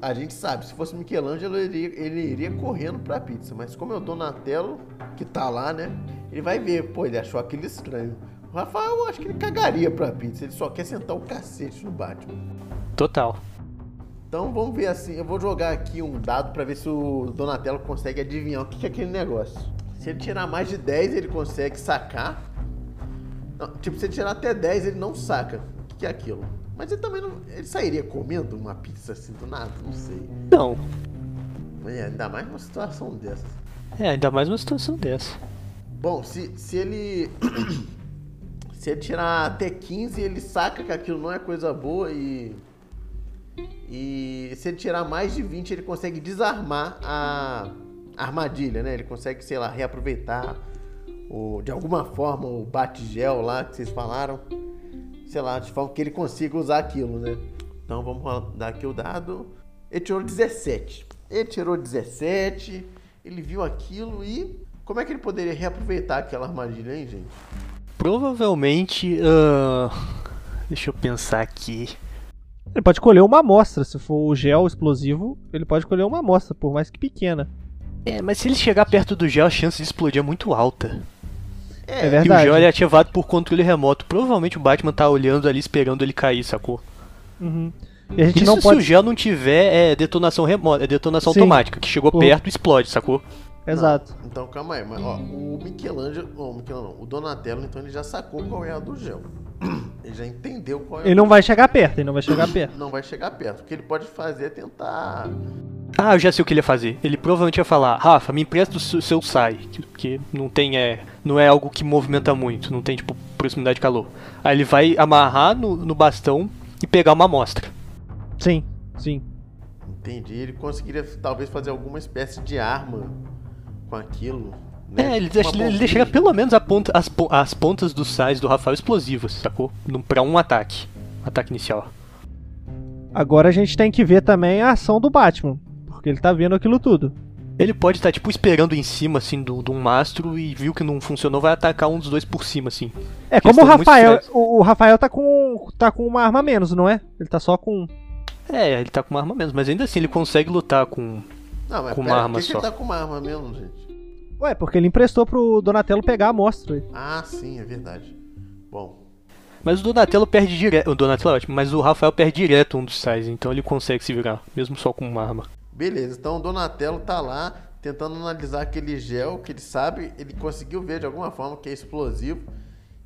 A gente sabe, se fosse Michelangelo, ele ele iria correndo pra pizza. Mas como é o Donatello, que tá lá, né? Ele vai ver, pô, ele achou aquilo estranho. Rafael, eu acho que ele cagaria pra pizza. Ele só quer sentar o cacete no Batman. Total. Então vamos ver assim. Eu vou jogar aqui um dado pra ver se o Donatello consegue adivinhar o que é aquele negócio. Se ele tirar mais de 10, ele consegue sacar. Não, tipo, se ele tirar até 10, ele não saca o que é aquilo. Mas ele também não. Ele sairia comendo uma pizza assim do nada? Não sei. Não. É, ainda mais numa situação dessa. É, ainda mais uma situação dessa. Bom, se, se ele. se ele tirar até 15, ele saca que aquilo não é coisa boa e. E se ele tirar mais de 20, ele consegue desarmar a armadilha, né? Ele consegue, sei lá, reaproveitar o, de alguma forma o bate-gel lá que vocês falaram. Sei lá, de forma que ele consiga usar aquilo, né? Então vamos dar aqui o dado. Ele tirou 17. Ele tirou 17, ele viu aquilo e. Como é que ele poderia reaproveitar aquela armadilha, hein, gente? Provavelmente. ah, Deixa eu pensar aqui. Ele pode colher uma amostra, se for o gel explosivo, ele pode colher uma amostra, por mais que pequena. É, mas se ele chegar perto do gel, a chance de explodir é muito alta. É, É, E o verdade. gel é ativado por controle remoto. Provavelmente o Batman tá olhando ali, esperando ele cair, sacou? Uhum. E a gente Isso não se o pode. gel não tiver é, detonação remota, é detonação Sim. automática, que chegou Por- perto explode, sacou? Exato. Não, então calma aí, mas ó, o Michelangelo, não, o Michelangelo não, o Donatello, então ele já sacou qual é a do gel. Ele já entendeu qual é Ele a não vai chegar perto, ele não vai chegar perto. não vai chegar perto. O que ele pode fazer é tentar. Ah, eu já sei o que ele ia fazer. Ele provavelmente ia falar, Rafa, me empresta o seu- seu sai, que, que não tem é, não é algo que movimenta muito, não tem tipo proximidade de calor. Aí ele vai amarrar no, no bastão e pegar uma amostra. Sim, sim. Entendi. Ele conseguiria talvez fazer alguma espécie de arma com aquilo. Né? É, ele, deixa, ele deixaria pelo menos a ponta- as, as pontas dos sais do Rafael explosivas, sacou? Num- Pra um ataque. Ataque inicial. Agora a gente tem que ver também a ação do Batman, porque ele tá vendo aquilo tudo. Ele pode estar, tipo, esperando em cima, assim, do- de um mastro e viu que não funcionou, vai atacar um dos dois por cima, assim. É, como o Rafael, o, o Rafael tá com tá com uma arma menos, não é? Ele tá só com É, ele tá com uma arma menos, mas ainda assim ele consegue lutar com. Não, mas com pera, uma arma por que, que só. ele tá com uma arma mesmo, gente? Ué, porque ele emprestou pro Donatello pegar a amostra. Ah, sim, é verdade. Bom, Mas o Donatello perde direto. O Donatello é ótimo, mas o Rafael perde direto um dos sais, então ele consegue se virar, mesmo só com uma arma. beleza. Então o Donatello tá lá tentando analisar aquele gel que ele sabe, ele conseguiu ver de alguma forma que é explosivo.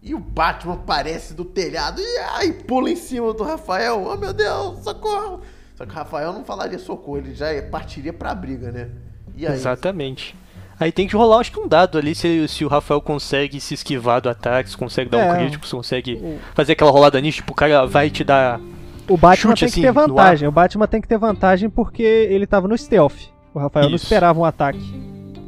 E o Batman aparece do telhado e ai, pula em cima do Rafael. Oh meu Deus, socorro! Só que o Rafael não falaria socorro, ele já partiria pra briga, né? E aí? Exatamente. Aí tem que rolar, acho que um dado ali, se, se o Rafael consegue se esquivar do ataque, se consegue dar um É. crítico, se consegue O, fazer aquela rolada nisso, tipo, o cara vai te dar. o Batman Chute, tem assim, que ter vantagem. O Batman tem que ter vantagem porque ele tava no stealth. O Rafael não Isso. esperava um ataque.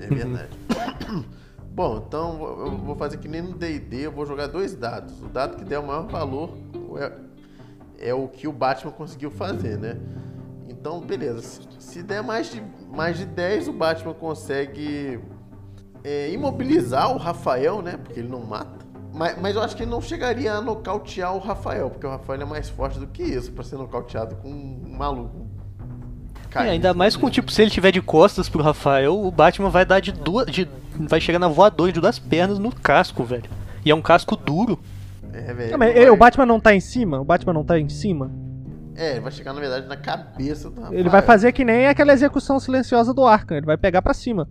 É verdade. Bom, então eu vou fazer que nem no D&D, eu vou jogar dois dados. O dado que der o maior valor é, é o que o Batman conseguiu fazer, né? Então, beleza. Se- Se der mais de, mais de 10, o Batman consegue é, imobilizar o Rafael, né? Porque ele não mata. Mas, mas eu acho que ele não chegaria a nocautear o Rafael, porque o Rafael é mais forte do que isso pra ser nocauteado com um maluco. É, caído. ainda mais com, tipo, se ele tiver de costas pro Rafael, o Batman vai dar de duas. De, vai chegar na voadora de duas pernas no casco, velho. E é um casco duro. É, velho. Não, mas ele- vai- o Batman não tá em cima? O Batman não tá em cima? É, ele vai chegar, na verdade, na cabeça do Rafael. Ele vai fazer que nem aquela execução silenciosa do Arkham. Ele vai pegar pra cima.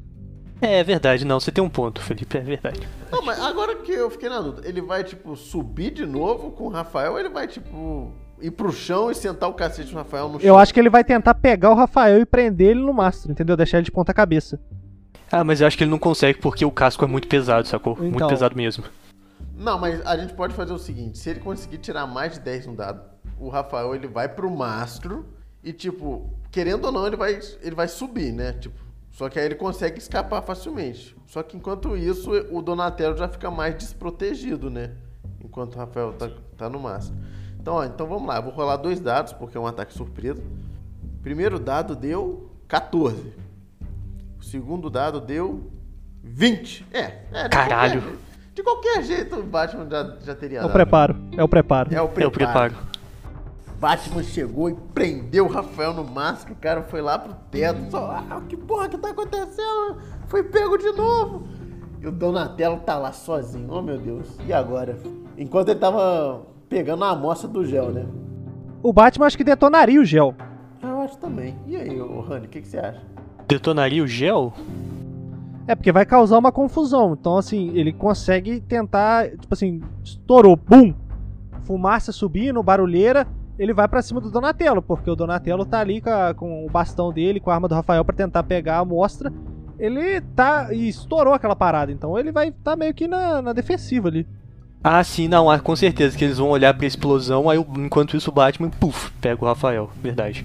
É, verdade, não, você tem um ponto, Felipe, é verdade. Não, mas agora que eu fiquei na dúvida, ele vai, tipo, subir de novo com o Rafael ou ele vai, tipo, ir pro chão e sentar o cacete do Rafael no chão? Eu acho que ele vai tentar pegar o Rafael e prender ele no mastro, entendeu? Deixar ele de ponta cabeça. Ah, mas eu acho que ele não consegue porque o casco é muito pesado, sacou? Muito Então. pesado mesmo. Não, mas a gente pode fazer o seguinte, se ele conseguir tirar mais de 10 no dado, o Rafael, ele vai pro mastro e, tipo, querendo ou não, ele vai, ele vai subir, né? Tipo, só que aí ele consegue escapar facilmente. Só que enquanto isso, o Donatello já fica mais desprotegido, né? Enquanto o Rafael tá, tá no mastro. Então, ó, então vamos lá, eu vou rolar dois dados, porque é um ataque surpresa. Primeiro dado deu 14. O segundo dado deu 20. É, é de Caralho. qualquer de qualquer jeito o Batman já, já teria É o dado. preparo. É o preparo. É o É preparo. o preparo. Batman chegou e prendeu o Rafael no mastro. O cara foi lá pro teto. Só, ah, que porra que tá acontecendo? Foi pego de novo. E o Donatello tá lá sozinho. Oh, meu Deus. E agora? Enquanto ele tava pegando a amostra do gel, né? O Batman acho que detonaria o gel. Eu acho também. E aí, ô Rani, o que, que você acha? Detonaria o gel? É, porque vai causar uma confusão. Então, assim, ele consegue tentar. Tipo assim, estourou, bum! Fumaça subindo, barulheira. Ele vai pra cima do Donatello, porque o Donatello tá ali com, a- com o bastão dele, com a arma do Rafael pra tentar pegar a amostra. Ele tá. E estourou aquela parada. Então ele vai tá meio que na, na defensiva ali. Ah, sim, não, ah, com certeza que eles vão olhar pra explosão, aí o- enquanto isso o Batman, puf, pega o Rafael, verdade.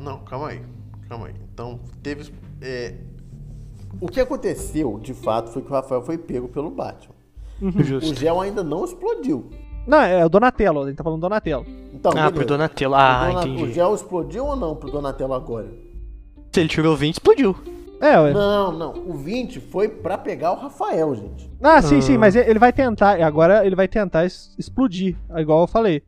Não, calma aí. Calma aí. Então, teve. é, O que aconteceu, de fato, foi que o Rafael foi pego pelo Batman. O Justo. gel ainda não explodiu. Não, é o Donatello, a gente tá falando do Donatello. Então, Ah, pro beleza. Donatello, ah, o, entendi. o gel explodiu ou não pro Donatello agora? Se ele tirou 20, explodiu. É, ué. Não, não. O 20 foi pra pegar o Rafael, gente. Ah, sim, sim, Ah. mas ele vai tentar. Agora ele vai tentar explodir, igual eu falei.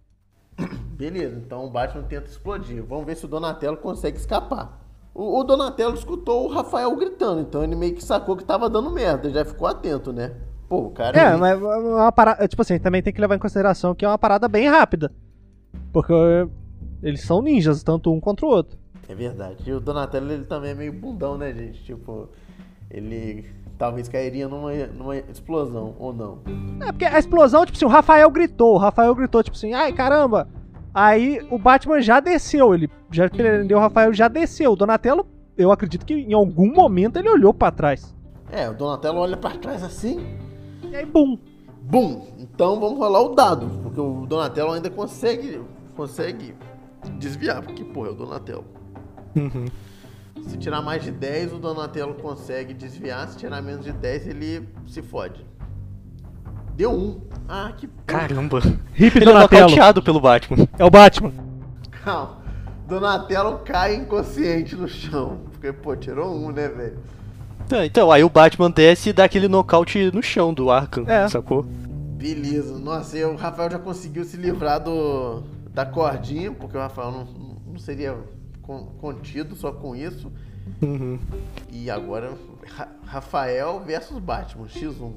Beleza, então o Batman tenta explodir. Vamos ver se o Donatello consegue escapar. O, o Donatello escutou o Rafael gritando, então ele meio que sacou que tava dando merda, já ficou atento, né? Pô, o cara. É, mas é uma parada. Tipo assim, também tem que levar em consideração que é uma parada bem rápida. Porque eles são ninjas, tanto um contra o outro. É verdade. E o Donatello ele também é meio bundão, né, gente? Tipo, ele talvez cairia numa, numa explosão, ou não. É, porque a explosão, tipo assim, o Rafael gritou. O Rafael gritou, tipo assim, ai caramba! Aí o Batman já desceu, ele já prendeu o Rafael, já desceu. O Donatello, eu acredito que em algum momento ele olhou para trás. É, o Donatello olha para trás assim. E aí, bum! Bum! Então vamos rolar o dado, porque o Donatello ainda consegue consegue desviar, porque, porra, é o Donatello. Uhum. Se tirar mais de 10, o Donatello consegue desviar. Se tirar menos de 10, ele se fode. Deu um. Ah, que porra. Caramba. Hip Ele é Donatello. nocauteado pelo Batman. É o Batman. Calma. Donatello cai inconsciente no chão. Porque, pô, tirou um, né, velho? Tá, então, aí o Batman desce e dá aquele nocaute no chão do Arkham, É. sacou? Beleza. Nossa, e o Rafael já conseguiu se livrar do, da cordinha, porque o Rafael não, não seria con- contido só com isso. Uhum. E agora, Ra- Rafael versus Batman, X1.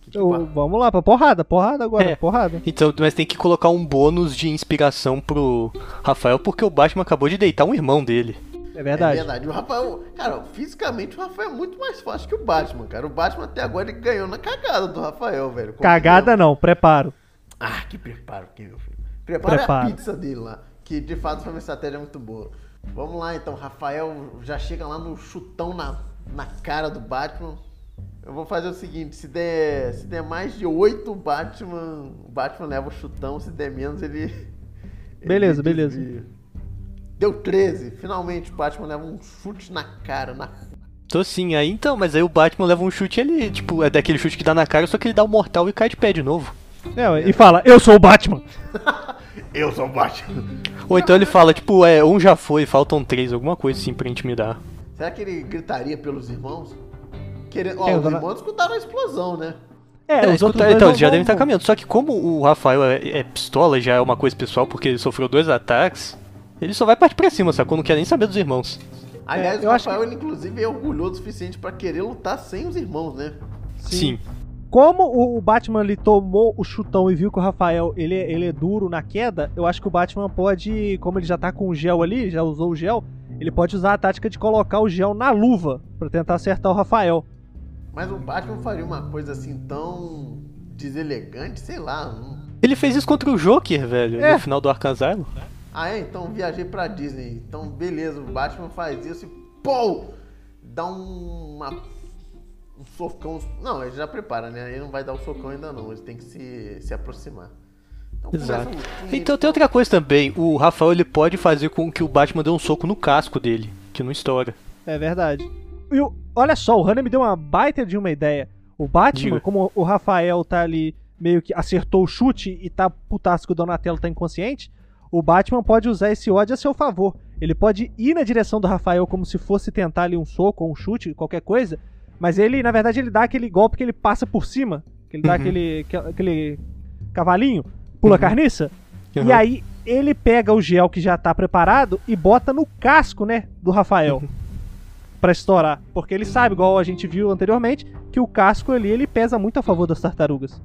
Que tipo, Eu- vamos lá, pra porrada, porrada agora, É. porrada. Então, mas tem que colocar um bônus de inspiração pro Rafael, porque o Batman acabou de deitar um irmão dele. É É verdade. verdade. O Rafael, cara, fisicamente o Rafael é muito mais forte que o Batman, cara. O Batman até agora ele ganhou na cagada do Rafael, velho. Cagada não, preparo. Ah, que preparo que meu filho. Prepara Preparo. a pizza dele lá, que de fato foi uma estratégia muito boa. Vamos lá então, Rafael já chega lá no chutão na, na cara do Batman. Eu vou fazer o seguinte, se der, se der mais de 8, o Batman, o Batman leva o chutão, se der menos ele ele Beleza, beleza. desvia. Deu 13. Finalmente o Batman leva um chute na cara, na Tô sim, aí então, mas aí o Batman leva um chute ele, tipo, é daquele chute que dá na cara, só que ele dá o mortal e cai de pé de novo. É, e fala, eu sou o Batman. Eu sou o Batman. Ou então ele fala, tipo, é, um já foi, faltam três, alguma coisa assim pra intimidar. Será que ele gritaria pelos irmãos? Querendo... Ó, É, os irmãos escutaram a explosão, né? É, É, escuta- outros então, já devem estar caminhando. Só que como o Rafael é, é pistola, já é uma coisa pessoal, porque ele sofreu dois ataques, ele só vai partir pra cima, sacou? Não quer nem saber dos irmãos. Aliás, É, eu o acho Rafael, ele, inclusive, é orgulhoso o suficiente pra querer lutar sem os irmãos, né? Sim. Como o, Batman ele tomou o chutão e viu que o Rafael ele, é- ele é duro na queda, eu acho que o Batman pode, como ele já tá com o gel ali, já usou o gel, ele pode usar a tática de colocar o gel na luva pra tentar acertar o Rafael. Mas o Batman faria uma coisa assim tão deselegante, sei lá. não- Ele fez isso contra o Joker, velho, É. no final do Arkham Asylum. Ah, é? Então viajei pra Disney. Então, beleza, o Batman faz isso e pô! Dá um, uma, um socão. Não, ele já prepara, né? Ele não vai dar o socão ainda não, ele tem que se, se aproximar. Então, Exato. um- Então tem outra coisa também, o Rafael ele pode fazer com que o Batman dê um soco no casco dele, que não estoura. É verdade. E o- olha só, o Hanna me deu uma baita de uma ideia. O Batman, Diga. como o Rafael tá ali, meio que acertou o chute e tá que o Donatello tá inconsciente, o Batman pode usar esse ódio a seu favor. Ele pode ir na direção do Rafael como se fosse tentar ali um soco ou um chute, qualquer coisa, mas ele, na verdade, ele dá aquele golpe que ele passa por cima, que ele dá Uhum. aquele, que- aquele cavalinho, pula Uhum. carniça, e Uhum. aí ele pega o gel que já tá preparado e bota no casco, né, do Rafael. Uhum. Pra estourar. Porque ele sabe, igual a gente viu anteriormente, que o casco ali ele pesa muito a favor das tartarugas.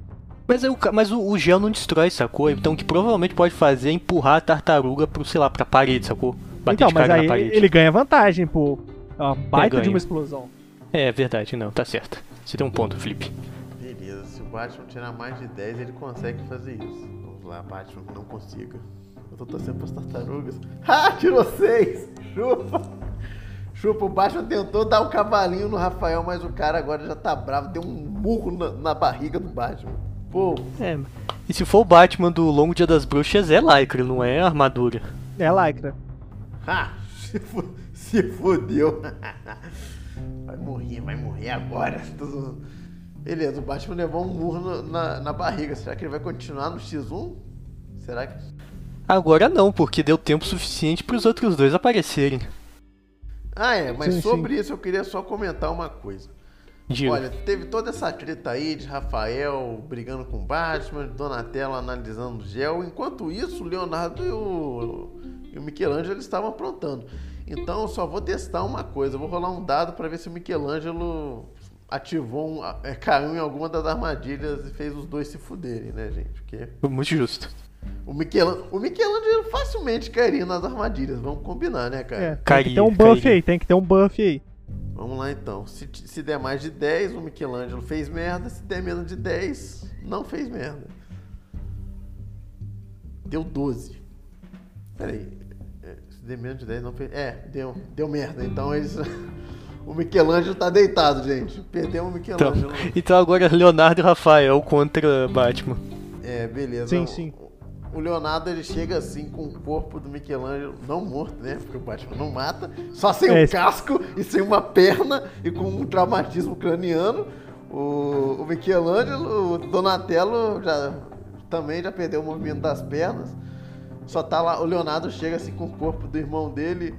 Mas, mas o, o gel não destrói, sacou? Então o que provavelmente pode fazer é empurrar a tartaruga pro, sei lá, pra parede, sacou? Bater então, de mas cara aí na parede. ele ganha vantagem, pô. É uma baita de uma explosão. É verdade, não, tá certo. Você tem um ponto, Felipe. Beleza, se o Batman tirar mais de 10, ele consegue fazer isso. Vamos lá, Batman, não consiga. Eu tô torcendo pras tartarugas. Ah, tirou 6! Chupa! Chupa, o Batman tentou dar o cavalinho no Rafael, mas o cara agora já tá bravo, deu um murro na, na barriga do Batman. Pô, É, e se for o Batman do Longo Dia das Bruxas, é lycra, não é armadura. É lycra. ah, se, se fudeu. Vai morrer, vai morrer agora. Tudo- Beleza, o Batman levou um murro na, na barriga. Será que ele vai continuar no X1? Será que. Agora não, porque deu tempo suficiente pros outros dois aparecerem. Ah, é, mas Sim, sobre isso eu queria só comentar uma coisa. Diga. Olha, teve toda essa treta aí de Rafael brigando com Batman, Donatello analisando o gel. Enquanto isso, o Leonardo e o, e o Michelangelo estavam aprontando. Então eu só vou testar uma coisa. Eu vou rolar um dado para ver se o Michelangelo ativou um, é, caiu em alguma das armadilhas e fez os dois se fuderem, né, gente? Porque Muito justo. o Michelangelo, o Michelangelo facilmente cairia nas armadilhas. Vamos combinar, né, cara? É, tem que ter um buff cairia. aí, tem que ter um buff aí. Vamos lá então. Se, se der mais de 10, o Michelangelo fez merda. Se der menos de 10, não fez merda. Deu 12. Peraí. É, Se der menos de 10, não fez. É, deu, deu merda. Então eles. o Michelangelo tá deitado, gente. Perdemos o Então, Michelangelo. então agora Leonardo e Rafael contra Batman. É, beleza. Sim, O- sim. O Leonardo ele chega assim com o corpo do Michelangelo, não morto, né? Porque o Batman não mata, só sem É, um casco e sem uma perna e com um traumatismo craniano. O, o Michelangelo, o Donatello já também já perdeu o movimento das pernas. Só tá lá, o Leonardo chega assim com o corpo do irmão dele.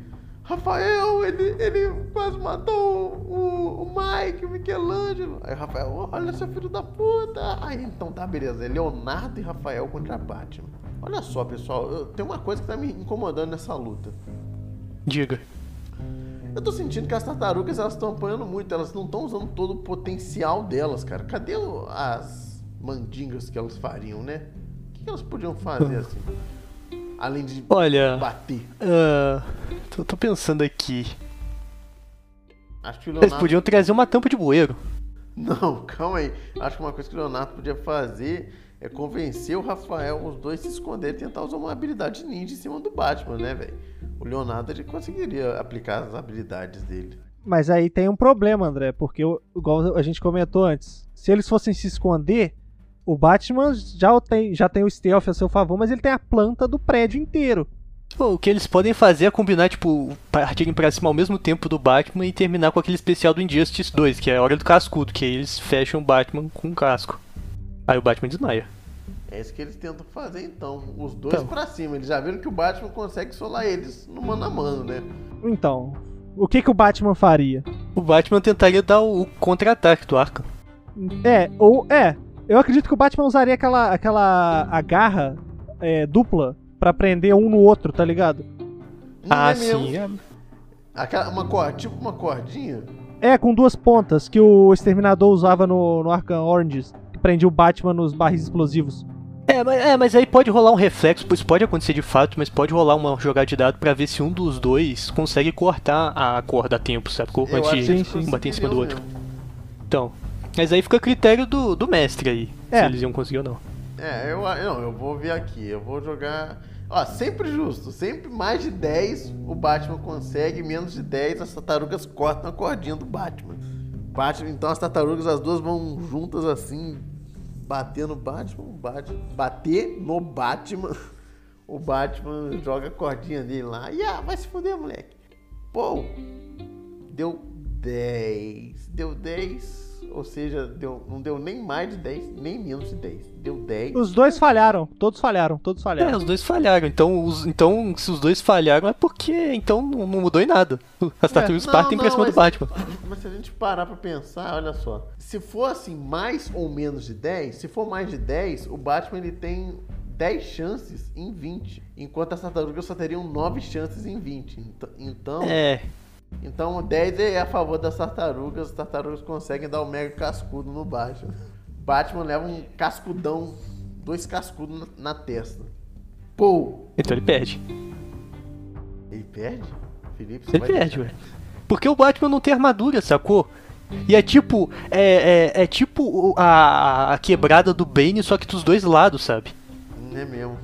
Rafael, ele, ele quase matou o, o Mike, o Michelangelo. Aí o Rafael, olha seu filho da puta. Aí então tá, beleza. É Leonardo e Rafael contra Batman. Olha só, pessoal, eu- tem uma coisa que tá me incomodando nessa luta. Diga. Eu tô sentindo que as tartarugas elas estão apanhando muito, elas não estão usando todo o potencial delas, cara. Cadê as mandingas que elas fariam, né? O que elas podiam fazer assim? Além de Olha, bater. ah, tô, tô pensando aqui. Acho que o Eles Leonardo. podiam trazer uma tampa de bueiro. Não, calma aí. Acho que uma coisa que o Leonardo podia fazer é convencer o Rafael, os dois se esconder e tentar usar uma habilidade ninja em cima do Batman, né, velho? O Leonardo ele conseguiria aplicar as habilidades dele. Mas aí tem um problema, André, porque o- igual a gente comentou antes, se eles fossem se esconder, o Batman já o tem, já tem o stealth a seu favor, mas ele tem a planta do prédio inteiro. Pô, o que eles podem fazer é combinar, tipo, partirem pra cima ao mesmo tempo do Batman e terminar com aquele especial do Injustice 2, que é a hora do cascudo, que aí eles fecham o Batman com um casco. Aí o Batman desmaia. É isso que eles tentam fazer então. Os dois Então. pra cima. Eles já viram que o Batman consegue solar eles no mano a mano, né? Então, o que que o Batman faria? O Batman tentaria dar o, o contra-ataque do Arkham. É, ou é, eu acredito que o Batman usaria aquela aquela agarra é, dupla pra prender um no outro, tá ligado? Não Ah, é sim. é- Aquela, uma cor, tipo uma cordinha. É, com duas pontas que o Exterminador usava no, no Arkham Oranges, que prendia o Batman nos barris explosivos. É, mas, é, mas aí pode rolar um reflexo, pois pode acontecer de fato, mas pode rolar uma jogada de dado pra ver se um dos dois consegue cortar a corda a tempo, sabe? Antes de bater em cima do outro. mesmo. Então. Mas aí fica a critério do, do mestre aí, É. se eles iam conseguir ou não. É, eu, não, eu vou ver aqui. Eu vou jogar. Ó, sempre justo. Sempre mais de 10 o Batman consegue, menos de 10 as tartarugas cortam a cordinha do Batman. Batman, então as tartarugas, as duas vão juntas assim, bater no Batman, o Batman bater no Batman. O Batman joga a cordinha dele lá. E ah, vai se fuder, moleque. Pô, deu 10. Deu 10. Ou seja, deu, não deu nem mais de 10, nem menos de 10. Deu 10. Os dois falharam, todos falharam, todos É, falharam. os dois falharam. Então, os- então se os dois falharam é porque então não, não mudou em nada. As tartarugas Não, partem pra cima do mas- Batman. Mas se a gente parar pra pensar, olha só. Se for assim, mais ou menos de 10, se for mais de 10, o Batman ele tem 10 chances em 20. Enquanto as tartarugas só teriam 9 chances em 20. Ent- Então, É, então 10 é a favor das tartarugas. As tartarugas conseguem dar o mega cascudo no Batman. Batman leva um cascudão, dois cascudos na, na testa. Pô! então ele perde. Ele perde? Felipe, Ele perde, deixar? ué. Porque o Batman não tem armadura, sacou? E é tipo. É, é, é tipo a, a quebrada do Bane, só que dos dois lados, sabe? Não é mesmo.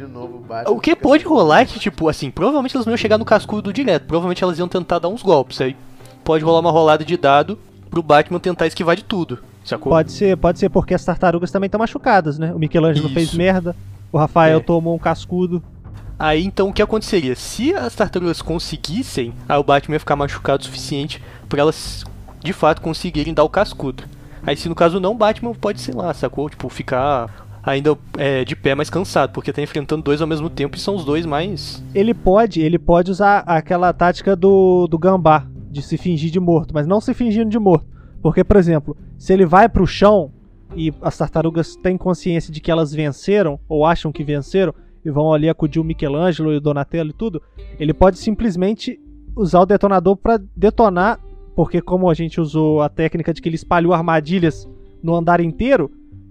De novo, o Batman. O que pode rolar é que, tipo, assim, provavelmente elas não iam chegar no cascudo direto. Provavelmente elas iam tentar dar uns golpes. Aí pode rolar uma rolada de dado pro Batman tentar esquivar de tudo, sacou? Pode ser, pode ser porque as tartarugas também estão machucadas, né? O Michelangelo Isso. fez merda, o Rafael É. tomou um cascudo. Aí então o que aconteceria? Se as tartarugas conseguissem, aí o Batman ia ficar machucado o suficiente pra elas de fato conseguirem dar o cascudo. Aí se no caso não, o Batman pode, sei lá, sacou? Tipo, ficar ainda é, de pé mais cansado, porque tá enfrentando dois ao mesmo tempo e são os dois mais. Ele pode, ele pode usar aquela tática do, do gambá, de se fingir de morto, mas não se fingindo de morto. Porque, por exemplo, se ele vai pro chão e as tartarugas têm consciência de que elas venceram, ou acham que venceram, e vão ali acudir o Michelangelo e o Donatello e tudo, ele pode simplesmente usar o detonador para detonar, porque como a gente usou a técnica de que ele espalhou armadilhas no andar inteiro,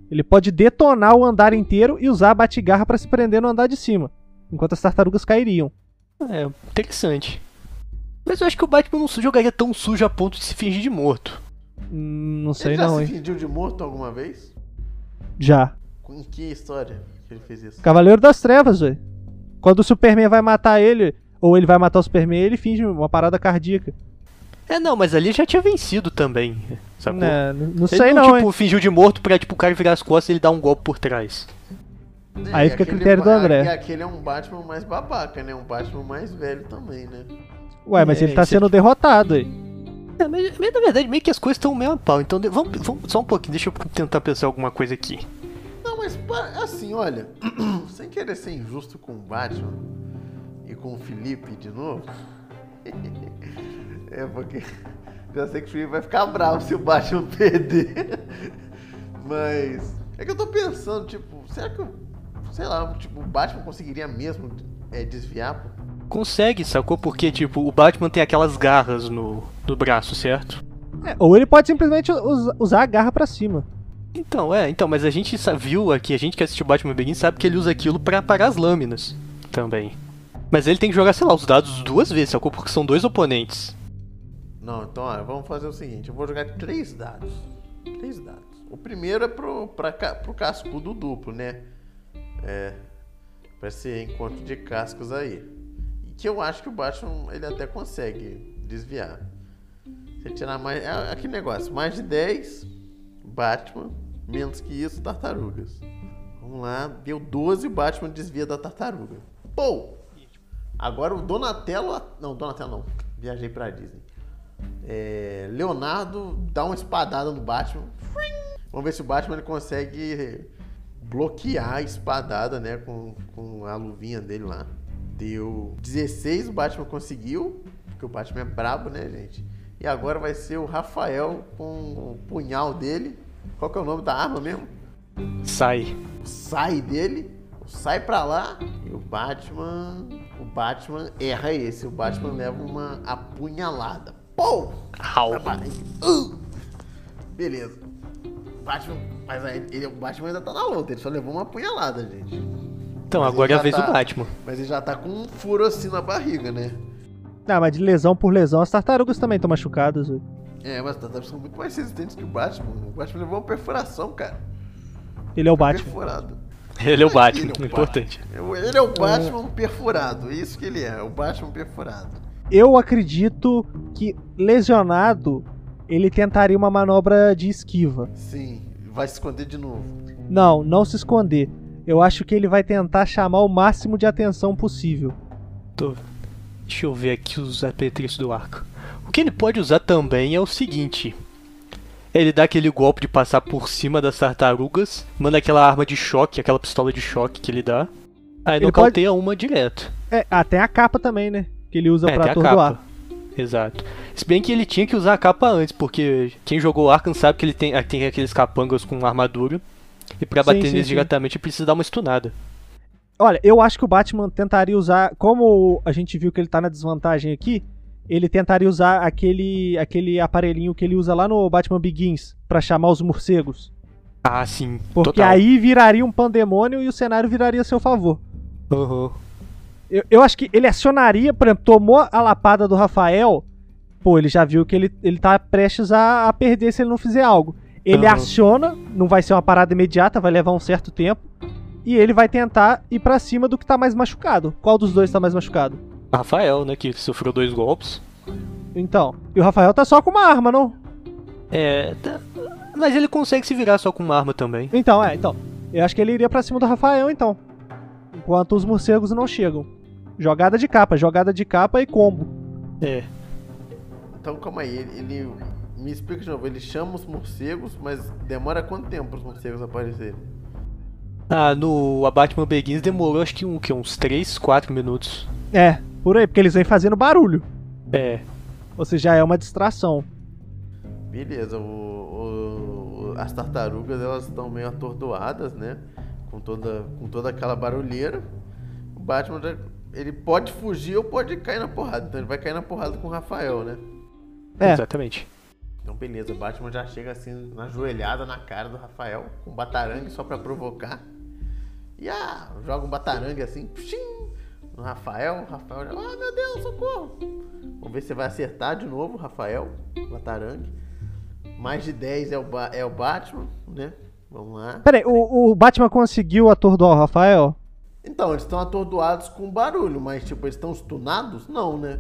ele pode detonar o andar inteiro e usar a batigarra para se prender no andar de cima, enquanto as tartarugas cairiam. É, interessante. Mas eu acho que o Batman não jogaria tão sujo a ponto de se fingir de morto. Hum, não sei ele já não, se hein? fingiu de morto alguma vez? Já. Em que história que ele fez isso? Cavaleiro das Trevas, velho. Quando o Superman vai matar ele, ou ele vai matar o Superman, ele finge uma parada cardíaca. É, não, mas ali já tinha vencido também, sacou? Né, não Ele sei não, não, tipo, hein? fingiu de morto pra, tipo, o cara virar as costas e ele dar um golpe por trás. Aí É, fica a critério do André. e Aquele é um Batman mais babaca, né? Um Batman mais velho também, né? Ué, mas É, ele tá sendo derrotado aí. É, mas, mas na verdade meio que as coisas estão meio a pau. Então de- vamos, vamos só um pouquinho, deixa eu tentar pensar alguma coisa aqui. Não, mas assim, olha, sem querer ser injusto com o Batman e com o Felipe de novo. é porque já sei que o Felipe vai ficar bravo se o Batman perder. Mas é que eu tô pensando, tipo, será que, o- sei lá, tipo, o Batman conseguiria mesmo é, desviar? pô? Consegue, sacou? Porque, tipo, o Batman tem aquelas garras no, no braço, certo? É, ou ele pode simplesmente us- usar a garra pra cima. Então, é, então, mas a gente viu aqui, a gente que assistiu Batman Begins sabe que ele usa aquilo pra parar as lâminas também. Mas ele tem que jogar, sei lá, os dados duas vezes, sacou? Porque são dois oponentes. Não, então olha, vamos fazer o seguinte: eu vou jogar três dados. Três dados. O primeiro é pro, pra, pro cascudo duplo, né? É. Pra esse encontro de cascos aí. E que eu acho que o Batman ele até consegue desviar. Se tirar mais. É aquele negócio: mais de 10, Batman. Menos que isso, tartarugas. Vamos lá, deu 12, o Batman desvia da tartaruga. Pô! Agora o Donatello. Não, Donatello não. Viajei pra Disney. É, Leonardo dá uma espadada no Batman. Vamos ver se o Batman ele consegue bloquear a espadada, né? Com, com a luvinha dele lá. Deu 16, o Batman conseguiu. Porque o Batman é brabo, né, gente? E agora vai ser o Rafael com o punhal dele. Qual que é o nome da arma mesmo? Sai. sai dele, sai pra lá e o Batman, o Batman erra esse, o Batman leva uma apunhalada. Pô! Au. Na. Uh! Beleza. O Batman, mas aí ele, o Batman ainda tá na luta, ele só levou uma apunhalada, gente. Então, Mas agora é a vez já do tá- Batman. Mas ele já tá com um furo assim na barriga, né? Ah, mas de lesão por lesão, as tartarugas também estão machucadas. velho. É, mas as tartarugas são muito mais resistentes que o Batman. O Batman levou uma perfuração, cara. Ele é o Batman. Perfurado. Ele é o Batman, Ele é o importante. Ele é o Batman perfurado, é isso que ele é, o Batman perfurado. Eu acredito que lesionado, ele tentaria uma manobra de esquiva. Sim, vai se esconder de novo. Não, não se esconder. Eu acho que ele vai tentar chamar o máximo de atenção possível. Tô- Deixa eu ver aqui os apetrechos do arco. O que ele pode usar também é o seguinte. Ele dá aquele golpe de passar por cima das tartarugas, manda aquela arma de choque, aquela pistola de choque que ele dá. Aí Ele nocauteia uma direto. É, ah, tem a capa também, né? Que ele usa É, pra atordoar. Exato. Se bem que ele tinha que usar a capa antes, porque quem jogou Arkham sabe que ele tem, ah, tem aqueles capangas com armadura. E pra Sim, bater sim, neles sim. diretamente precisa dar uma stunada. Olha, eu acho que o Batman tentaria usar. Como a gente viu que ele tá na desvantagem aqui, ele tentaria usar aquele, aquele aparelhinho que ele usa lá no Batman Begins pra chamar os morcegos. Ah, sim. Porque total. aí viraria um pandemônio e o cenário viraria a seu favor. Uhum. Eu, eu acho que ele acionaria, por exemplo, tomou a lapada do Rafael. Pô, ele já viu que ele, ele tá prestes a, a perder se ele não fizer algo. Ele Aham. aciona, não vai ser uma parada imediata, vai levar um certo tempo. E ele vai tentar ir pra cima do que tá mais machucado. Qual dos dois tá mais machucado? Rafael, né, que sofreu dois golpes. Então. E o Rafael tá só com uma arma, não? É. tá- Mas ele consegue se virar só com uma arma também. Então, é, então. Eu acho que ele iria pra cima do Rafael, então. Enquanto os morcegos não chegam. Jogada de capa, jogada de capa e combo. É. Então calma aí, ele, ele- me explica de novo, ele chama os morcegos, mas demora quanto tempo os morcegos aparecerem? Ah, no A Batman Begins demorou acho que, um, que uns 3, 4 minutos. É, por aí, porque eles vêm fazendo barulho. É. Ou seja, já é uma distração. Beleza, o, o- as tartarugas elas estão meio atordoadas, né? Com toda, com toda aquela barulheira. O Batman já- ele pode fugir ou pode cair na porrada. Então ele vai cair na porrada com o Rafael, né? É. Exatamente. Então beleza, o Batman já chega assim na joelhada na cara do Rafael, com um batarangue só pra provocar. E ah, joga um batarangue assim, pshim, no Rafael. O Rafael já, ah meu Deus, socorro! Vamos ver se vai acertar de novo o Rafael, batarangue. Mais de 10 é o, Ba- é o Batman, né? Vamos lá. Peraí, o, o Batman conseguiu atordoar o Rafael? Então, eles estão atordoados com barulho, mas tipo, eles estão stunados? Não, né?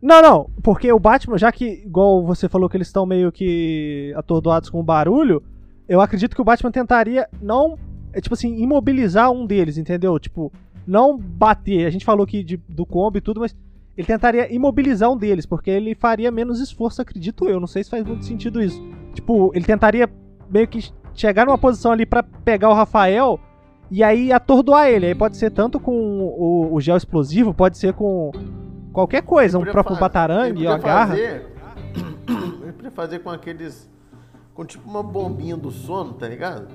Não, não, porque o Batman, já que, igual você falou que eles estão meio que atordoados com o barulho, eu acredito que o Batman tentaria não, é, tipo assim, imobilizar um deles, entendeu? Tipo, não bater. A gente falou aqui de, do combo e tudo, mas ele tentaria imobilizar um deles, porque ele faria menos esforço, acredito eu. Não sei se faz muito sentido isso. Tipo, ele tentaria meio que chegar numa posição ali pra pegar o Rafael e aí atordoar ele. Aí pode ser tanto com o, o gel explosivo, pode ser com qualquer coisa, um próprio batarangue, uma garra. fazer- Ele podia fazer com aqueles. Com tipo uma bombinha do sono, tá ligado?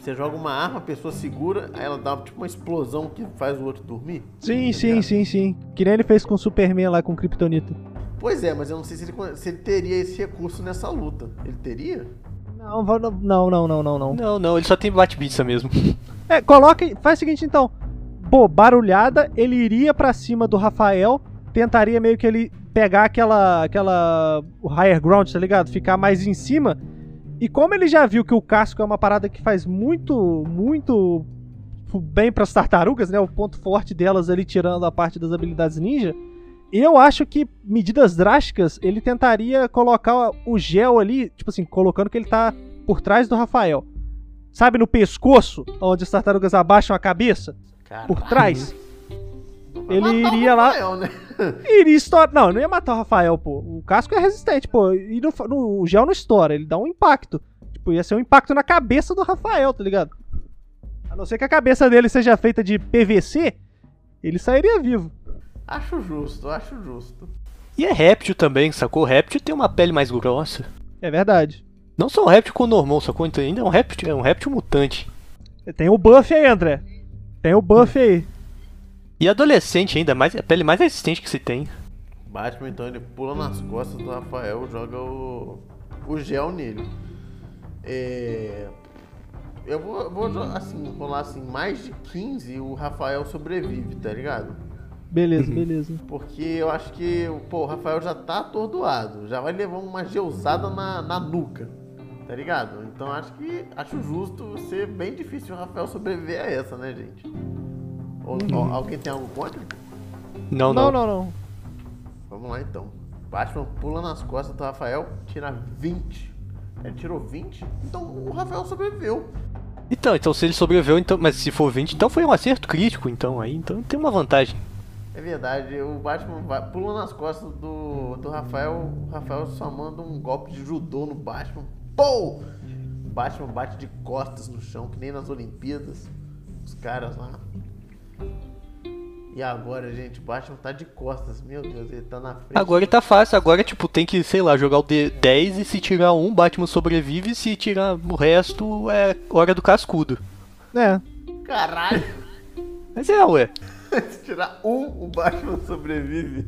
Você joga uma arma, a pessoa segura, aí ela dá tipo uma explosão que faz o outro dormir. Sim, Tá sim, sim, sim. Que nem ele fez com o Superman lá com o Kryptonita. Pois é, mas eu não sei se ele, se ele teria esse recurso nessa luta. Ele teria? Não, não, não, não, não, não, não. Não, ele só tem bate-pizza mesmo. É, coloca. Faz o seguinte então. Pô, barulhada, ele iria pra cima do Rafael, tentaria meio que ele pegar aquela. aquela. o higher ground, tá ligado? Ficar mais em cima. E como ele já viu que o casco é uma parada que faz muito, muito bem pras tartarugas, né? O ponto forte delas ali, tirando a parte das habilidades ninja. Eu acho que medidas drásticas ele tentaria colocar o gel ali, tipo assim, colocando que ele tá por trás do Rafael. Sabe no pescoço, onde as tartarugas abaixam a cabeça? Por trás? Ele matar o iria lá- Rafael, né? Iria estourar. Não, não ia matar o Rafael, pô. O casco é resistente, pô. E no, no- o gel não estoura, ele dá um impacto. Tipo, ia ser um impacto na cabeça do Rafael, tá ligado? A não ser que a cabeça dele seja feita de PVC, ele sairia vivo. Acho justo, acho justo. E é réptil também, sacou? O réptil tem uma pele mais grossa. É verdade. Não só um réptil com normal, sacou? Então ainda é um réptil, é um réptil mutante. Tem o buff aí, André. Tem o buff aí. E adolescente ainda, mais, a pele mais resistente que se tem. Batman, então, ele pula nas costas do Rafael joga o, o gel nele. É, eu vou, vou assim, rolar assim, mais de 15 e o Rafael sobrevive, tá ligado? Beleza, beleza. Porque eu acho que pô, o Rafael já tá atordoado, já vai levar uma gelzada na, na nuca, tá ligado? Então acho que acho justo ser bem difícil o Rafael sobreviver a essa, né, gente? Ou, ou alguém tem algo contra? Não, Não, não. não, não. Vamos lá então. Batman pula nas costas do Rafael, tira 20. Ele tirou 20? Então o Rafael sobreviveu. Então, então se ele sobreviveu, então, mas se for 20, então foi um acerto crítico, então aí, então tem uma vantagem. É verdade, o Batman vai, pula nas costas do, do Rafael. O Rafael só manda um golpe de judô no Batman. O Batman bate de costas no chão, que nem nas Olimpíadas. Os caras lá. E agora, gente, o Batman tá de costas. Meu Deus, ele tá na frente. Agora tá fácil, agora tipo tem que, sei lá, jogar o D10 e se tirar um, Batman sobrevive, se tirar o resto é hora do cascudo. É. Caralho! Mas é, ué. Se tirar um, o Batman sobrevive.